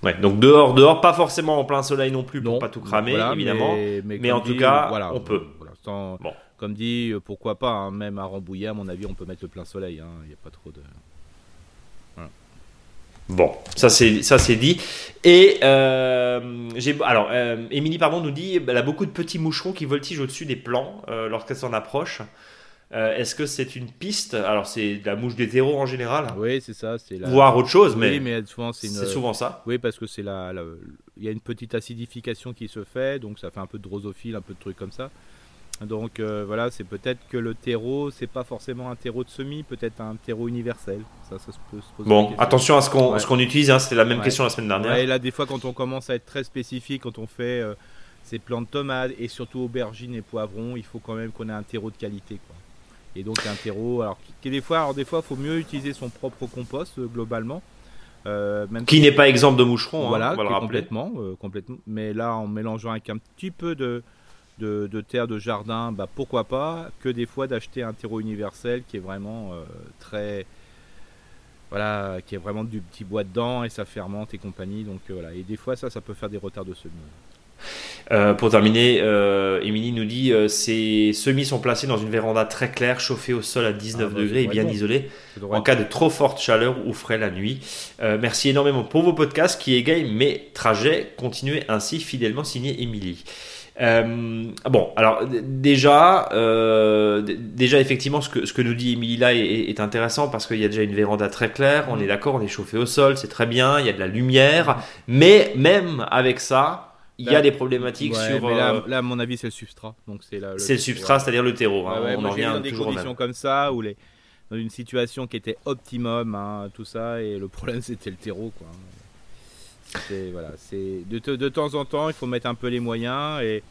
Ouais, donc dehors, dehors, pas forcément en plein soleil non plus pour pas tout cramer évidemment, mais, en tout cas, voilà, on peut.
bon comme dit, euh, pourquoi pas, hein, même à Rambouillet, à mon avis, on peut mettre le plein soleil. Hein, il n'y a pas trop de.
Bon, ça c'est ça c'est dit. Et euh, j'ai alors euh, Émilie pardon nous dit, elle a beaucoup de petits moucherons qui voltigent au-dessus des plants lorsqu'elle s'en approche. Est-ce que c'est une piste? Alors c'est la mouche d'hétéro en général.
Oui, c'est ça. C'est la...
Voir autre chose,
mais,
mais
souvent c'est
souvent ça.
Oui, parce que c'est la, il y a une petite acidification qui se fait, donc ça fait un peu de drosophile, un peu de trucs comme ça. Donc euh, voilà, c'est peut-être que le terreau, c'est pas forcément un terreau de semis, peut-être un terreau universel. Ça, ça se peut se poser
bon, attention à ce qu'on qu'on utilise, hein, c'était la même question la semaine dernière.
et là, des fois, quand on commence à être très spécifique, quand on fait euh, ces plantes de tomates et surtout aubergines et poivrons, il faut quand même qu'on ait un terreau de qualité. Quoi. Et donc un terreau, alors qui, des fois, alors des fois, faut mieux utiliser son propre compost euh, globalement.
même qui n'est pas exemple de moucheron,
hein, voilà, complètement, complètement. Mais là, en mélangeant avec un petit peu de, de, terre de jardin, bah, pourquoi pas, que des fois d'acheter un terreau universel qui est vraiment euh, très. Voilà, qui est vraiment du petit bois dedans et ça fermente et compagnie. Donc euh, voilà, et des fois ça, ça peut faire des retards de semis.
Euh, pour terminer, Émilie nous dit ces semis sont placés dans une véranda très claire, chauffée au sol à 19 ah, bah, degrés et bien isolée en cas de trop forte chaleur ou frais la nuit. merci énormément pour vos podcasts qui égayent mes trajets. Continuez ainsi fidèlement signé Émilie. Euh, bon, alors déjà, euh, déjà effectivement, ce que, ce que nous dit Émilie là est, intéressant parce qu'il y a déjà une véranda très claire, on est d'accord, on est chauffé au sol, c'est très bien, il y a de la lumière, mais même avec ça, il y a des problématiques sur.
Euh, là, à mon avis, c'est le substrat. Donc c'est le,
c'est le substrat, c'est-à-dire le terreau. Hein,
on en revient dans des conditions comme ça où les dans une situation qui était optimum, hein, tout ça, et le problème c'était le terreau, quoi. Voilà, c'est de, de, temps en temps, il faut mettre un peu les moyens et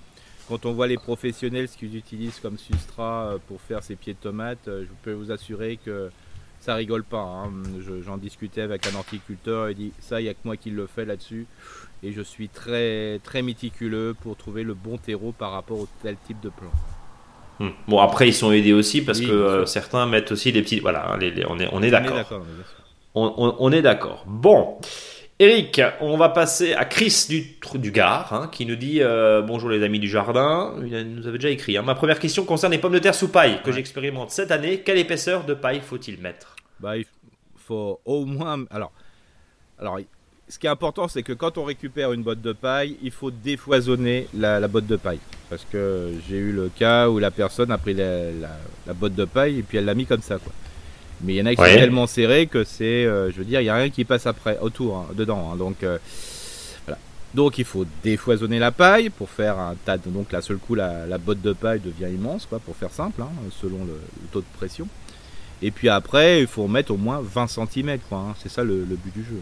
quand on voit les professionnels ce qu'ils utilisent comme substrat euh, pour faire ces pieds de tomates, euh, je peux vous assurer que ça rigole pas. Hein. J'en discutais avec un horticulteur, il dit ça, il n'y a que moi qui le fais là-dessus. Et je suis très, très méticuleux pour trouver le bon terreau par rapport au tel type de plan.
Hmm. Bon, après, ils sont aidés aussi parce
Oui,
que euh, certains mettent aussi des petits. Voilà, les- les- on est, on est d'accord. on est d'accord. Bon. Eric, on va passer à Chris du, du Gard, hein, qui nous dit euh, Bonjour les amis du jardin. Il nous avait déjà écrit. hein. Ma première question concerne les pommes de terre sous paille que
Ouais.
j'expérimente cette année. Quelle épaisseur de paille faut-il mettre?
Bah, il faut au moins. Alors, alors, ce qui est important, c'est que quand on récupère une botte de paille, il faut défoisonner la, la botte de paille. Parce que j'ai eu le cas où la personne a pris la, la- la botte de paille et puis elle l'a mis comme ça, quoi. Mais il y en a qui
Ouais.
sont tellement serrés que c'est, euh, je veux dire, il n'y a rien qui passe après, autour, hein, dedans. hein. donc, euh, voilà. Donc, il faut défoisonner la paille pour faire un tas de. Donc, là, seul coup, la, la botte de paille devient immense, quoi, pour faire simple, hein, selon le- le taux de pression. Et puis après, il faut mettre au moins 20 cm, quoi. C'est ça le, le but du jeu.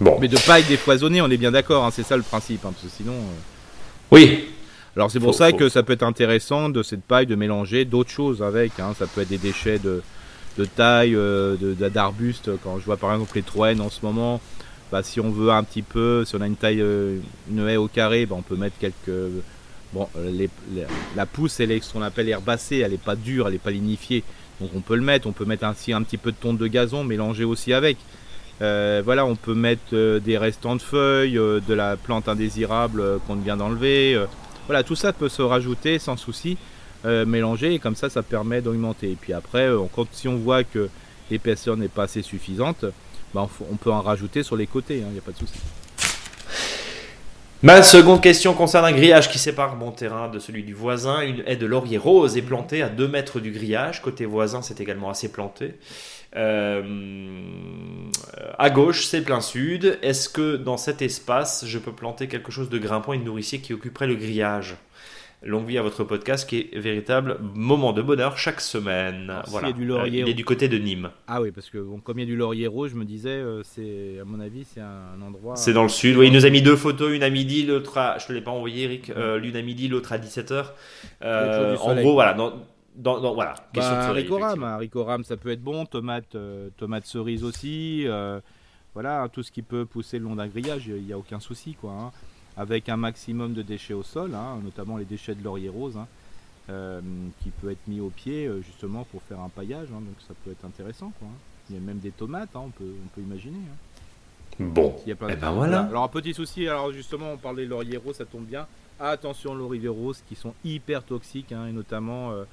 Bon.
Mais de paille défoisonnée, on est bien d'accord, hein, c'est ça le principe, hein, parce que sinon. euh,
Oui.
Alors c'est pour
Faut-
ça
faut-
que ça peut être intéressant de cette paille de mélanger d'autres choses avec. hein. Ça peut être des déchets de, de taille, euh, d'arbustes. Quand je vois par exemple les troènes en ce moment, bah, si on veut un petit peu, si on a une taille, euh, une haie au carré, bah, on peut mettre quelques. Bon, euh, la pousse, elle est ce qu'on appelle herbacée, elle n'est pas dure, elle n'est pas lignifiée. Donc on peut le mettre, on peut mettre ainsi un petit peu de tonte de gazon mélangé aussi avec. Euh, voilà, on peut mettre euh, des restants de feuilles, euh, de la plante indésirable euh, qu'on vient d'enlever. euh, voilà, tout ça peut se rajouter sans souci, euh, mélanger, et comme ça, ça permet d'augmenter. Et puis après, euh, quand, si on voit que l'épaisseur n'est pas assez suffisante, bah, on, on peut en rajouter sur les côtés, il n'y a pas de souci.
Ma seconde question concerne un grillage qui sépare mon terrain de celui du voisin. Une haie de laurier rose est plantée à 2 mètres du grillage. Côté voisin, c'est également assez planté. Euh, à gauche, c'est plein sud. Est-ce que dans cet espace, je peux planter quelque chose de grimpant et de nourricier qui occuperait le grillage? Longue vie à votre podcast qui est véritable moment de bonheur chaque semaine.
Alors, y a du laurier-
Euh, Il est du côté de Nîmes.
Ah oui, parce que bon, comme il y a du laurier rose, je me disais, euh, c'est à mon avis, c'est un, endroit.
C'est dans le sud. Oui, il nous a mis deux photos, une à midi, l'autre à. Je te l'ai pas envoyé, Eric. Euh, L'une à midi, l'autre à 17h.
Le jour du
en gros, voilà. Dans, dans, dans- voilà.
Bah, rames, ça peut être bon, tomates, euh, tomates cerises aussi, euh, voilà, tout ce qui peut pousser le long d'un grillage, il n'y a aucun souci, quoi. hein. Avec un maximum de déchets au sol, hein, notamment les déchets de laurier rose, hein, euh, qui peut être mis au pied euh, justement pour faire un paillage, hein, donc ça peut être intéressant, quoi. Il y a même des tomates, on, peut, on peut imaginer.
Bon.
Il y a plein
Eh
de-
ben voilà.
Alors un petit souci, alors justement on parlait de laurier rose, ça tombe bien. Attention laurier rose qui sont hyper toxiques et notamment euh,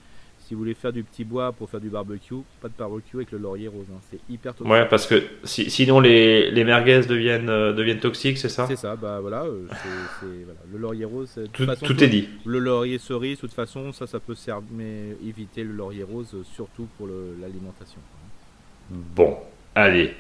si vous voulez faire du petit bois pour faire du barbecue, pas de barbecue avec le laurier rose, hein, c'est hyper toxique.
Ouais, parce que si- sinon les, les merguez deviennent, euh, deviennent toxiques, c'est ça
C'est ça, bah voilà, euh, c'est- voilà. le laurier rose, de
tout,
toute façon,
tout est dit.
Le laurier cerise, de toute façon, ça, ça peut servir, mais éviter le laurier rose, euh, surtout pour l'alimentation.
Bon, allez.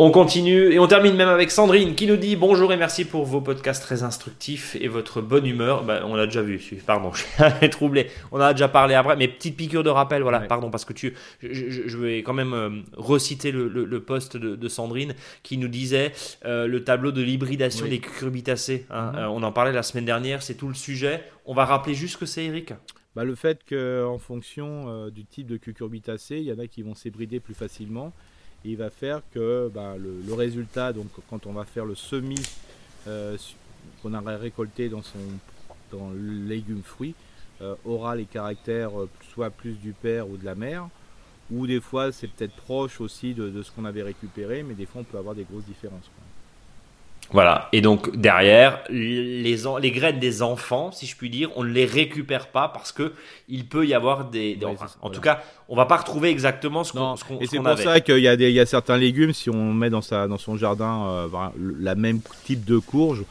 On continue et on termine même avec Sandrine qui nous dit bonjour et merci pour vos podcasts très instructifs et votre bonne humeur. Bah, on l'a déjà vu, pardon, je suis troublé. On en a déjà parlé après, mais petite piqûre de rappel, voilà,
Ouais.
pardon, parce que tu, je, vais quand même euh, reciter le, le, le post de, de Sandrine qui nous disait euh, le tableau de l'hybridation
Oui.
des cucurbitacées. hein.
Mhm.
Euh, on en parlait la semaine dernière, c'est tout le sujet. On va rappeler juste ce que c'est, Eric.
Bah, le fait qu'en fonction du type de cucurbitacée, il y en a qui vont s'hybrider plus facilement. Il va faire que bah, le, résultat, quand on va faire le semis euh, qu'on a récolté dans le légume fruit, euh, aura les caractères euh, soit plus du père ou de la mère, ou des fois c'est peut-être proche aussi de, ce qu'on avait récupéré, mais des fois on peut avoir des grosses différences.
Voilà. Et donc derrière, les, les graines des enfants, si je puis dire, on ne les récupère pas parce que il peut y avoir des. des-
Ouais,
enfin,
c'est ça,
en tout cas, on va pas retrouver exactement ce qu'on ce
Et
ce
c'est pour
avait.
ça qu'il y, a des- il y a certains légumes, si on met dans, sa, dans son jardin euh, la même type de courge,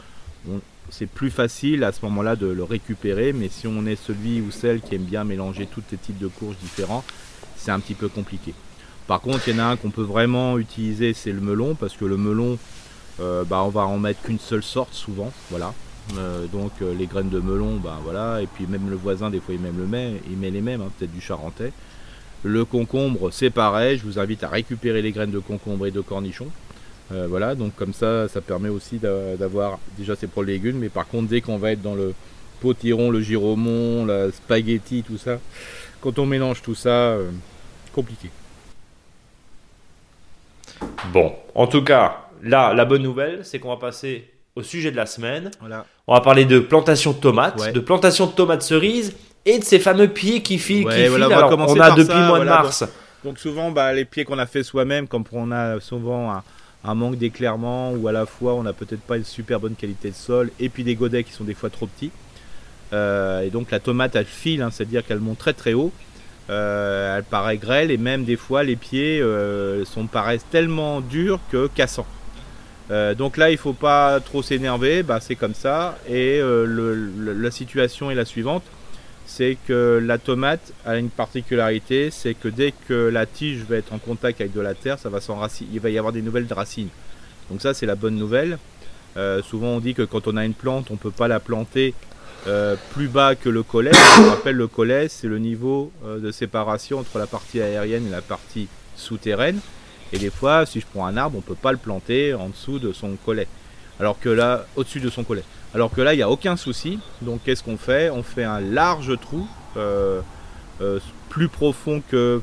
c'est plus facile à ce moment-là de le récupérer. Mais si on est celui ou celle qui aime bien mélanger tous les types de courges différents, c'est un petit peu compliqué. Par contre, il y en a un qu'on peut vraiment utiliser, c'est le melon, parce que le melon, euh, bah, on va en mettre qu'une seule sorte souvent, voilà. Euh, donc euh, les graines de melon, bah voilà, et puis même le voisin des fois il le met, il met les mêmes, hein, peut-être du charentais. Le concombre, c'est pareil. Je vous invite à récupérer les graines de concombre et de cornichon. Euh, voilà, donc comme ça, ça permet aussi d'a- d'avoir. Déjà, c'est pour le légume, mais par contre, dès qu'on va être dans le potiron, le giromon, la spaghetti, tout ça, quand on mélange tout ça, euh, compliqué.
Bon, en tout cas, là, la bonne nouvelle, c'est qu'on va passer au sujet de la semaine.
Voilà.
On va parler de plantation de tomates,
Ouais.
de plantation de tomates cerises et de ces fameux pieds qui filent.
Ouais,
qui
voilà,
filent.
on
Alors, a depuis
ça,
mois de mars.
Donc souvent, bah, les pieds qu'on a fait soi-même, comme on a souvent un, un manque d'éclairement, ou à la fois on n'a peut-être pas une super bonne qualité de sol, et puis des godets qui sont des fois trop petits. Euh, et donc la tomate elle file, hein, c'est-à-dire qu'elle monte très très haut. Euh, elle paraît grêle et même des fois les pieds euh, sont paraissent tellement durs que cassants. Euh, donc là il faut pas trop s'énerver, bah, c'est comme ça. Et euh, la situation est la suivante, c'est que la tomate a une particularité, c'est que dès que la tige va être en contact avec de la terre, ça va il va y avoir des nouvelles racines. Donc ça c'est la bonne nouvelle. Euh, souvent on dit que quand on a une plante, on peut pas la planter plus bas que le collet. Je rappelle le collet, c'est le niveau de séparation entre la partie aérienne et la partie souterraine. Et des fois, si je prends un arbre, on peut pas le planter en dessous de son collet. Alors que là, au-dessus de son collet. Alors que là, il n'y a aucun souci. Donc qu'est-ce qu'on fait? On fait un large trou, euh, euh, plus profond que,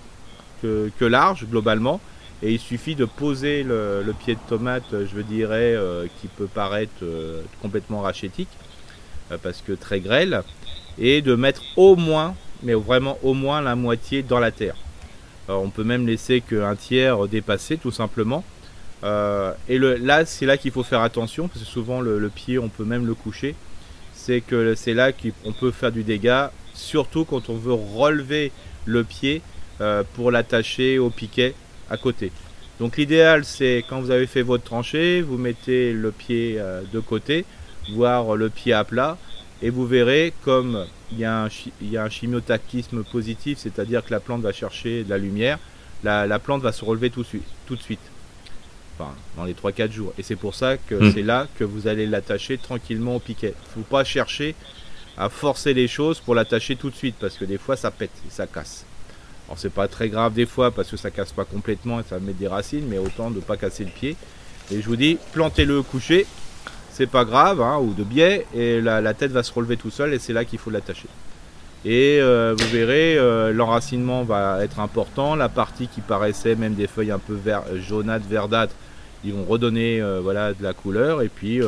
large globalement. Et il suffit de poser le, pied de tomate, je dirais, euh, qui peut paraître complètement rachétique, parce que très grêle, et de mettre au moins, mais vraiment au moins la moitié dans la terre. Alors, on peut même laisser qu'un tiers dépasser tout simplement. Euh, et là, c'est là qu'il faut faire attention, parce que souvent le, le pied, on peut même le coucher. C'est que c'est là qu'on peut faire du dégât, surtout quand on veut relever le pied euh, pour l'attacher au piquet à côté. Donc l'idéal, c'est quand vous avez fait votre tranchée, vous mettez le pied euh, de côté, voire le pied à plat, et vous verrez comme il y a un, il y a un chimiotactisme positif, c'est-à-dire que la plante va chercher de la lumière, la, la plante va se relever tout, de suite- tout de suite. Enfin, dans les 3-4 jours. Et c'est pour ça que
Mm.
c'est là que vous allez l'attacher tranquillement au piquet. Il ne faut pas chercher à forcer les choses pour l'attacher tout de suite, parce que des fois ça pète et ça casse. Alors c'est pas très grave des fois parce que ça casse pas complètement et ça met des racines, mais autant de pas casser le pied. Et je vous dis, plantez-le couché, pas grave, hein, ou de biais, et la, tête va se relever tout seul et c'est là qu'il faut l'attacher. Et euh, vous verrez, euh, l'enracinement va être important. La partie qui paraissait même des feuilles un peu vert, jaunâtres, verdâtres, ils vont redonner euh, voilà, de la couleur. Et puis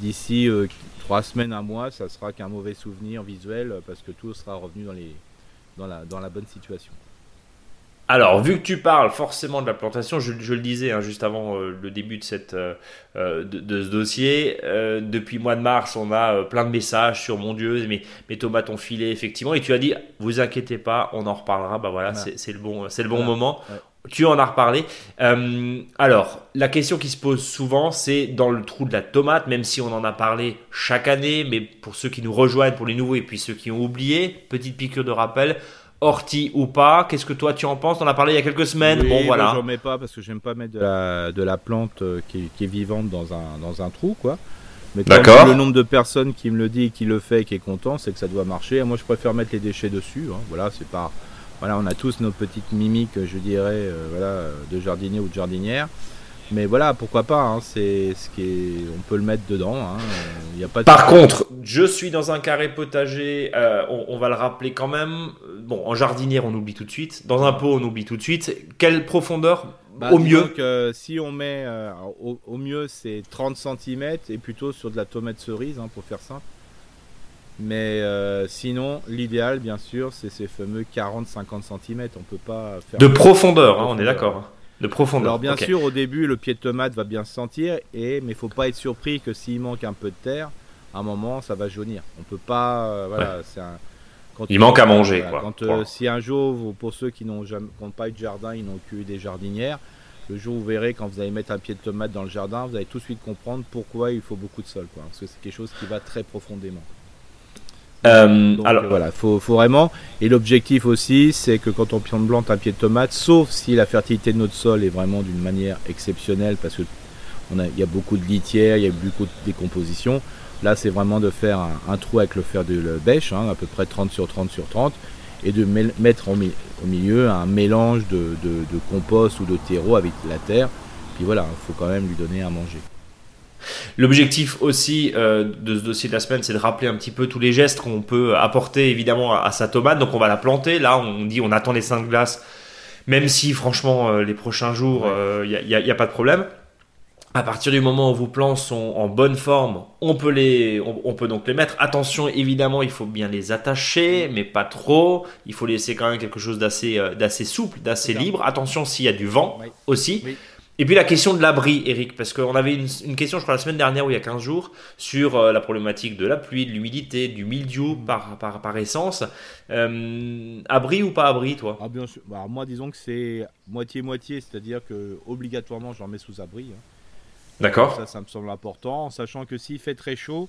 d'ici trois semaines, un mois, ça sera qu'un mauvais souvenir visuel parce que tout sera revenu dans, les, dans, la, dans la bonne situation.
Alors, vu que tu parles forcément de la plantation, je, je le disais hein, juste avant euh, le début de, cette, euh, euh, de, de ce dossier, euh, depuis le mois de mars, on a plein de messages sur mon Dieu, mes, mes tomates ont filé, effectivement, et tu as dit, vous inquiétez pas, on en reparlera, bah voilà, c'est le bon, c'est le bon moment.
Ouais.
Tu en as reparlé. Alors, la question qui se pose souvent, c'est dans le trou de la tomate, même si on en a parlé chaque année, mais pour ceux qui nous rejoignent, pour les nouveaux et puis ceux qui ont oublié, petite piqûre de rappel, ortie ou pas, qu'est-ce que toi tu en penses? On en a parlé il y a quelques semaines.
Oui,
bon,
moi,
voilà.
J'en mets pas parce que j'aime pas mettre de la, de la plante euh, qui, est- qui est vivante dans un, dans un trou, quoi. Mais
D'accord.
le nombre de personnes qui me le dit, qui le fait et qui est content, c'est que ça doit marcher. Et moi, je préfère mettre les déchets dessus. hein. Voilà, c'est pas. Voilà, on a tous nos petites mimiques, je dirais, euh, voilà, de jardinier ou de jardinière. Mais voilà, pourquoi pas hein, C'est ce qui est, on peut le mettre dedans. hein. Y a pas de
Par contre, je suis dans un carré potager, euh, on, on va le rappeler quand même. Bon, en jardinière, on oublie tout de suite. Dans un pot, on oublie tout de suite. Quelle profondeur
Bah,
Au mieux.
que si on met euh, au, au mieux c'est 30 cm et plutôt sur de la tomate cerise hein, pour faire simple. Mais euh, sinon l'idéal bien sûr c'est ces fameux 40-50 cm. On peut pas faire
De profondeur, hein, on est
Profondeur.
d'accord. De profondeur.
Alors bien sûr au début le pied de tomate va bien se sentir et mais faut pas être surpris que s'il manque un peu de terre, à un moment ça va jaunir. On peut pas euh, voilà c'est un quand
Il manque à manger,
voilà,
quoi.
Quand, euh,
Voilà.
si un jour, vous- pour ceux qui n'ont jamais, qui n'ont pas eu de jardin, ils n'ont que des jardinières, le jour où vous verrez quand vous allez mettre un pied de tomate dans le jardin, vous allez tout de suite comprendre pourquoi il faut beaucoup de sol, quoi. Parce que c'est quelque chose qui va très profondément.
Euh,
Donc
alors,
euh, voilà, faut, faut vraiment. Et l'objectif aussi, c'est que quand on plante un pied de tomate, sauf si la fertilité de notre sol est vraiment d'une manière exceptionnelle, parce que on a, il y a beaucoup de litière, il y a beaucoup de décomposition. Là, c'est vraiment de faire un, un trou avec le fer de la bêche, hein, à peu près 30 sur 30 sur 30, et de mettre au milieu un mélange de, de- de compost ou de terreau avec la terre. Puis voilà, il faut quand même lui donner à manger.
L'objectif aussi euh, de ce dossier de la semaine, c'est de rappeler un petit peu tous les gestes qu'on peut apporter évidemment à, à sa tomate. Donc on va la planter. Là, on dit on attend les seins de glace, même si franchement euh, les prochains jours,
Ouais.
il n'y a, y a- pas de problème. À partir du moment où vos plants sont en bonne forme, on peut les, on, peut donc les mettre. Attention, évidemment, il faut bien les attacher, mais pas trop. Il faut laisser quand même quelque chose d'assez, euh, d'assez souple, d'assez libre. Attention s'il y a du vent aussi. Et puis la question de l'abri, Eric, parce qu'on avait une, question, je crois, la semaine dernière ou il y a 15 jours, sur euh, la problématique de la pluie, de l'humidité, du mildiou par, par, par, essence. Euh, abri ou pas abri, toi?
Ah, bien sûr. Bah, Moi, disons que c'est moitié-moitié, c'est-à-dire que obligatoirement, j'en mets sous abri. Hein.
D'accord.
Ça, ça me semble important, en sachant que s'il fait très chaud,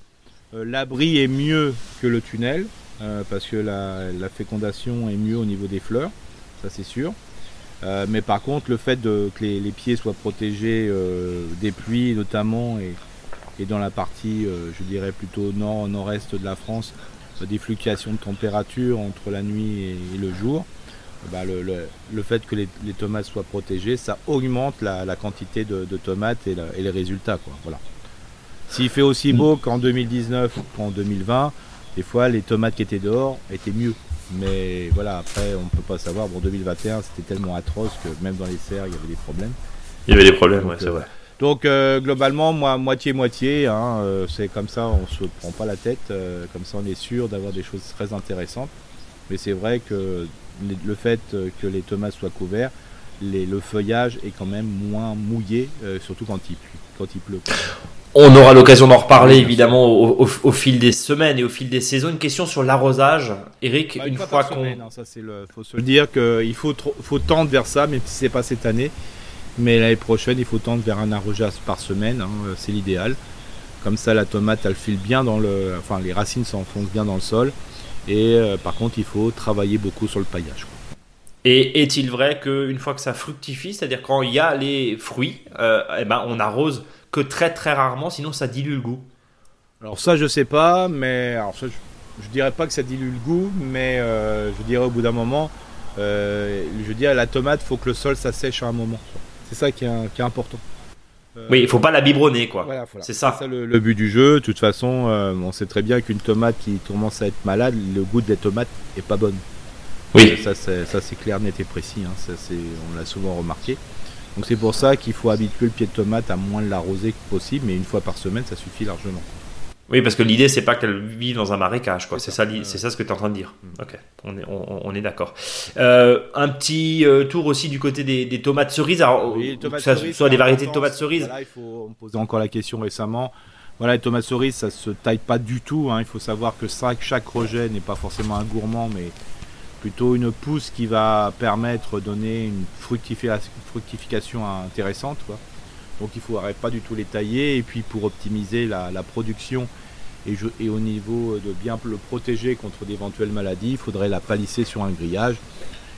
euh, l'abri est mieux que le tunnel, parce que la, fécondation est mieux au niveau des fleurs, ça c'est sûr. Euh, mais par contre, le fait de, que les, pieds soient protégés des pluies notamment, et, dans la partie, je dirais plutôt nord, nord-est de la France, des fluctuations de température entre la nuit et le jour, bah, le, fait que les, tomates soient protégées, ça augmente la, quantité de, tomates et, les résultats. S'il fait aussi beau qu'en 2019 ou qu'en 2020, des fois les tomates qui étaient dehors étaient mieux. Mais voilà, après on ne peut pas savoir. Bon, 2021 c'était tellement atroce que même dans les serres il y avait des problèmes.
Il y avait des problèmes, ouais, c'est vrai.
Donc euh, globalement, moi, moitié-moitié, hein, euh, c'est comme ça, on se prend pas la tête, euh, comme ça on est sûr d'avoir des choses très intéressantes. Mais c'est vrai que le fait euh, que les tomates soient couverts, le feuillage est quand même moins mouillé, euh, surtout quand il, quand il pleut.
On aura l'occasion d'en reparler évidemment au, fil des semaines et au fil des saisons. Une question sur l'arrosage, Eric.
Bah, une, fois, qu'on, hein, ça c'est le, faut se le dire qu'il faut faut tendre vers ça, même si c'est pas cette année, mais l'année prochaine il faut tendre vers un arrosage par semaine, hein, c'est l'idéal. Comme ça la tomate elle file bien dans le, enfin les racines s'enfoncent bien dans le sol et euh, par contre, il faut travailler beaucoup sur le paillage.
Et est-il vrai qu'une fois que ça fructifie, c'est-à-dire quand il y a les fruits, euh, eh ben on arrose que très très rarement, sinon ça dilue le goût
Alors ça, je sais pas, mais alors ça, je, dirais pas que ça dilue le goût, mais euh, je dirais au bout d'un moment, je dis à la tomate, faut que le sol s'assèche à un moment. C'est ça qui est important.
Euh, oui, il faut pas la biberonner, quoi. C'est ça.
le, but du jeu. De toute façon, euh, on sait très bien qu'une tomate qui commence à être malade, le goût des tomates est pas bonne.
Oui.
Ça, c'est clair, net et précis. Hein. Ça, on l'a souvent remarqué. Donc c'est pour ça qu'il faut habituer le pied de tomate à moins l'arroser que possible, mais une fois par semaine, ça suffit largement.
Oui, parce que l'idée, c'est pas qu'elle vive dans un marécage, quoi. C'est ça, c'est ça ce que tu es en train de dire. Mm. Ok, on est, on, est d'accord. Euh, un petit euh, tour aussi du côté des, tomates cerises. Alors, soit des variétés de tomates cerises.
il faut me poser encore la question récemment. Voilà, les tomates cerises, ça se taille pas du tout. Hein. Il faut savoir que chaque, chaque rejet n'est pas forcément un gourmand, mais plutôt une pousse qui va permettre de donner une fructification intéressante. Donc il ne faudrait pas du tout les tailler. Et puis pour optimiser la, production et, au niveau de bien le protéger contre d'éventuelles maladies, il faudrait la palisser sur un grillage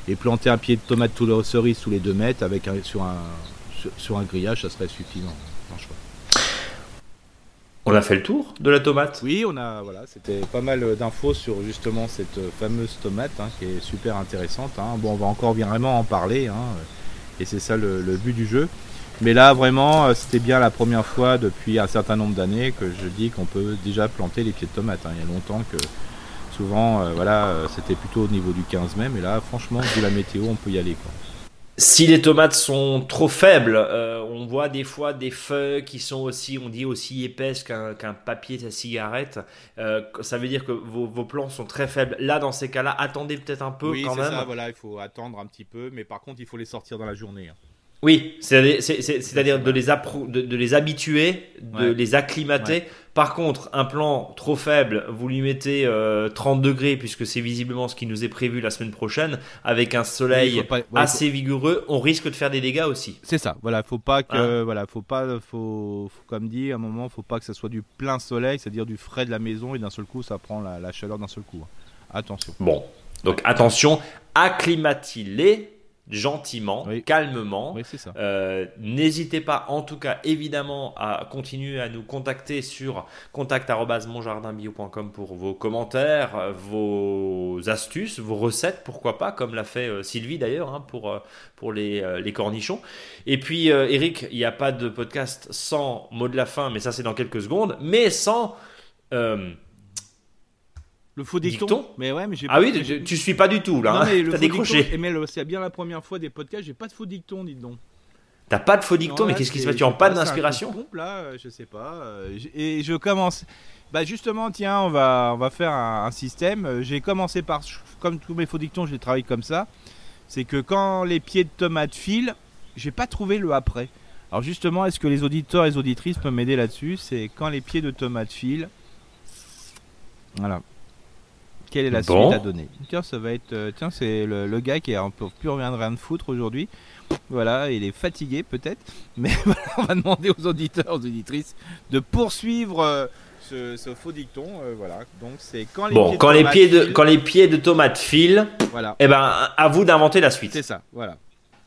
et planter un pied de tomate tout cerise sous les 2 mètres avec sur, un, sur, un grillage, ça serait suffisant.
On a fait le tour de la tomate
Oui, on a voilà, c'était pas mal d'infos sur justement cette fameuse tomate hein, qui est super intéressante. Hein. Bon, on va encore vraiment en parler, hein, et c'est ça le, but du jeu. Mais là, vraiment, euh, c'était bien la première fois depuis un certain nombre d'années que je dis qu'on peut déjà planter les pieds de tomates. Hein. Il y a longtemps que souvent, euh, voilà, euh, c'était plutôt au niveau du 15 mai, mais là, franchement, vu la météo, on peut y aller. Quoi.
Si les tomates sont trop faibles, on voit des fois des feuilles qui sont aussi, on dit aussi épaisses qu'un papier de cigarette. ça veut dire que vos, vos, plants sont très faibles. Là, dans ces cas-là, attendez peut-être un peu
oui,
quand même.
Ça, voilà, il faut attendre un petit peu, mais par contre, il faut les sortir dans la journée. Hein.
Oui, c'est-à-dire de les, de, les habituer, de les acclimater. Par contre, un plan trop faible, vous lui mettez 30 euh, degrés, puisque c'est visiblement ce qui nous est prévu la semaine prochaine, avec un soleil assez vigoureux, on risque de faire des dégâts aussi.
C'est ça, voilà, faut pas que, hein voilà, faut pas, faut, comme dit, à un moment, faut pas que ça soit du plein soleil, c'est-à-dire du frais de la maison, et d'un seul coup, ça prend la, chaleur d'un seul coup. Attention.
Bon, donc attention, acclimatez-les gentiment, calmement. Euh, n'hésitez pas, en tout cas, évidemment, à continuer à nous contacter sur contact@monjardinbio.com pour vos commentaires, vos astuces, vos recettes, pourquoi pas, comme l'a fait euh, Sylvie d'ailleurs hein, pour euh, pour les, les, cornichons. Et puis, Eric, il n'y a pas de podcast sans mot de la fin, mais ça c'est dans quelques secondes, mais sans
le faux dicton,
Mais ouais, mais j'ai Ah oui, tu suis pas du tout là. Non, hein. le
décroché. mais c'est bien la première fois des podcasts, j'ai pas de faux dicton, dites donc.
T'as pas de faux dictons,
Non,
mais qu'est-ce qui se passe? Tu en panne
pas,
d'inspiration?
Là, euh, je sais pas. euh, et je commence. Bah justement, tiens, on va, on va faire un, un système. Euh, J'ai commencé par, comme tous mes faux dictons, je les travaille comme ça. C'est que quand les pieds de tomate filent, j'ai pas trouvé le après. Alors justement, est-ce que les auditeurs et les auditrices peuvent m'aider là-dessus? C'est quand les pieds de tomate filent. Voilà. Quelle est la
Bon.
suite à donner Tiens, ça va être. euh, tiens, c'est le, le gars qui est un peu plus rien de rien de foutre aujourd'hui. Voilà, il est fatigué peut-être, mais voilà, on va demander aux auditeurs, aux auditrices de poursuivre euh, ce, ce faux dicton. euh, voilà, donc c'est quand les
Bon,
pieds
quand
de
les
tomate
pieds de
filent,
quand les pieds de tomate filent,
Voilà,
eh ben à vous d'inventer la suite.
c'est ça, voilà.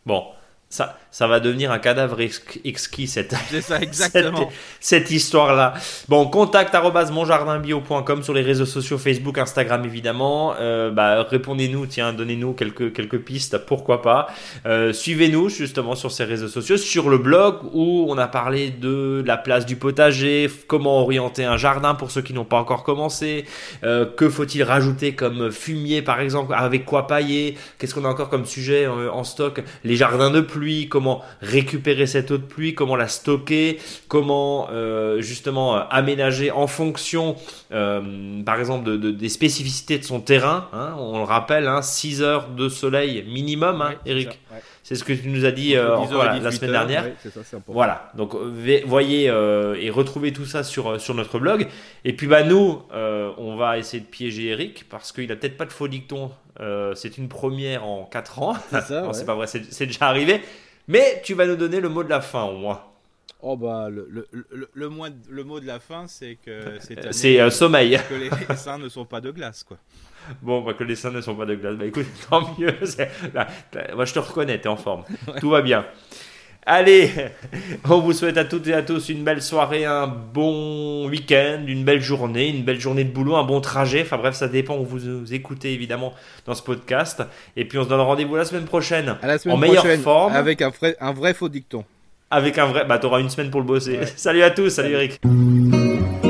Bon, ça ça va devenir un cadavre exqu- exquis cette
C'est ça, exactement.
cette histoire-là. Bon, contact monjardinbio.com sur les réseaux sociaux Facebook, Instagram évidemment. Euh, bah, répondez-nous, tiens, donnez-nous quelques quelques pistes, pourquoi pas. Euh, Suivez-nous justement sur ces réseaux sociaux, sur le blog où on a parlé de la place du potager, comment orienter un jardin pour ceux qui n'ont pas encore commencé, euh, que faut-il rajouter comme fumier par exemple, avec quoi pailler, qu'est-ce qu'on a encore comme sujet en stock, les jardins de pluie, comment récupérer cette eau de pluie, comment la stocker, comment euh, justement euh, aménager en fonction euh, par exemple de, de- des spécificités de son terrain, hein, on le rappelle, hein, 6 heures de soleil minimum, hein,
Ouais,
Eric. C'est ce que tu nous as dit euh,
Entre 10
encore
heures et
la, la
18
semaine
heures,
dernière.
ouais, ça.
Voilà, donc voyez euh, et retrouvez tout ça sur, sur notre blog. Et puis bah nous, euh, on va essayer de piéger Eric parce qu'il a peut-être pas de faux dictons. Euh, c'est une première en 4 ans.
C'est ouais.
pas vrai, c'est déjà arrivé. Mais tu vas nous donner le mot de la fin au moins.
Oh bah, le,
Le, le, le, de- le mot de la fin, c'est que
C'est euh, sommeil.
que les seins ne sont pas de glace, quoi.
Bon, bah, que les seins ne sont pas de glace. Bah écoute, tant mieux. là, moi je te reconnais, t'es en forme. Tout va bien. Allez, on vous souhaite à toutes et à tous une belle soirée, un bon week-end, une belle journée, une belle journée de boulot, un bon trajet. Enfin bref, ça dépend où vous, vous écoutez évidemment dans ce podcast. Et puis on se donne rendez-vous la semaine prochaine
à la semaine
En meilleure
prochaine,
forme.
avec un vrai, un vrai faux dicton.
avec un vrai. Bah t'auras une semaine pour le bosser. Salut à tous, salut
Salut.
Eric.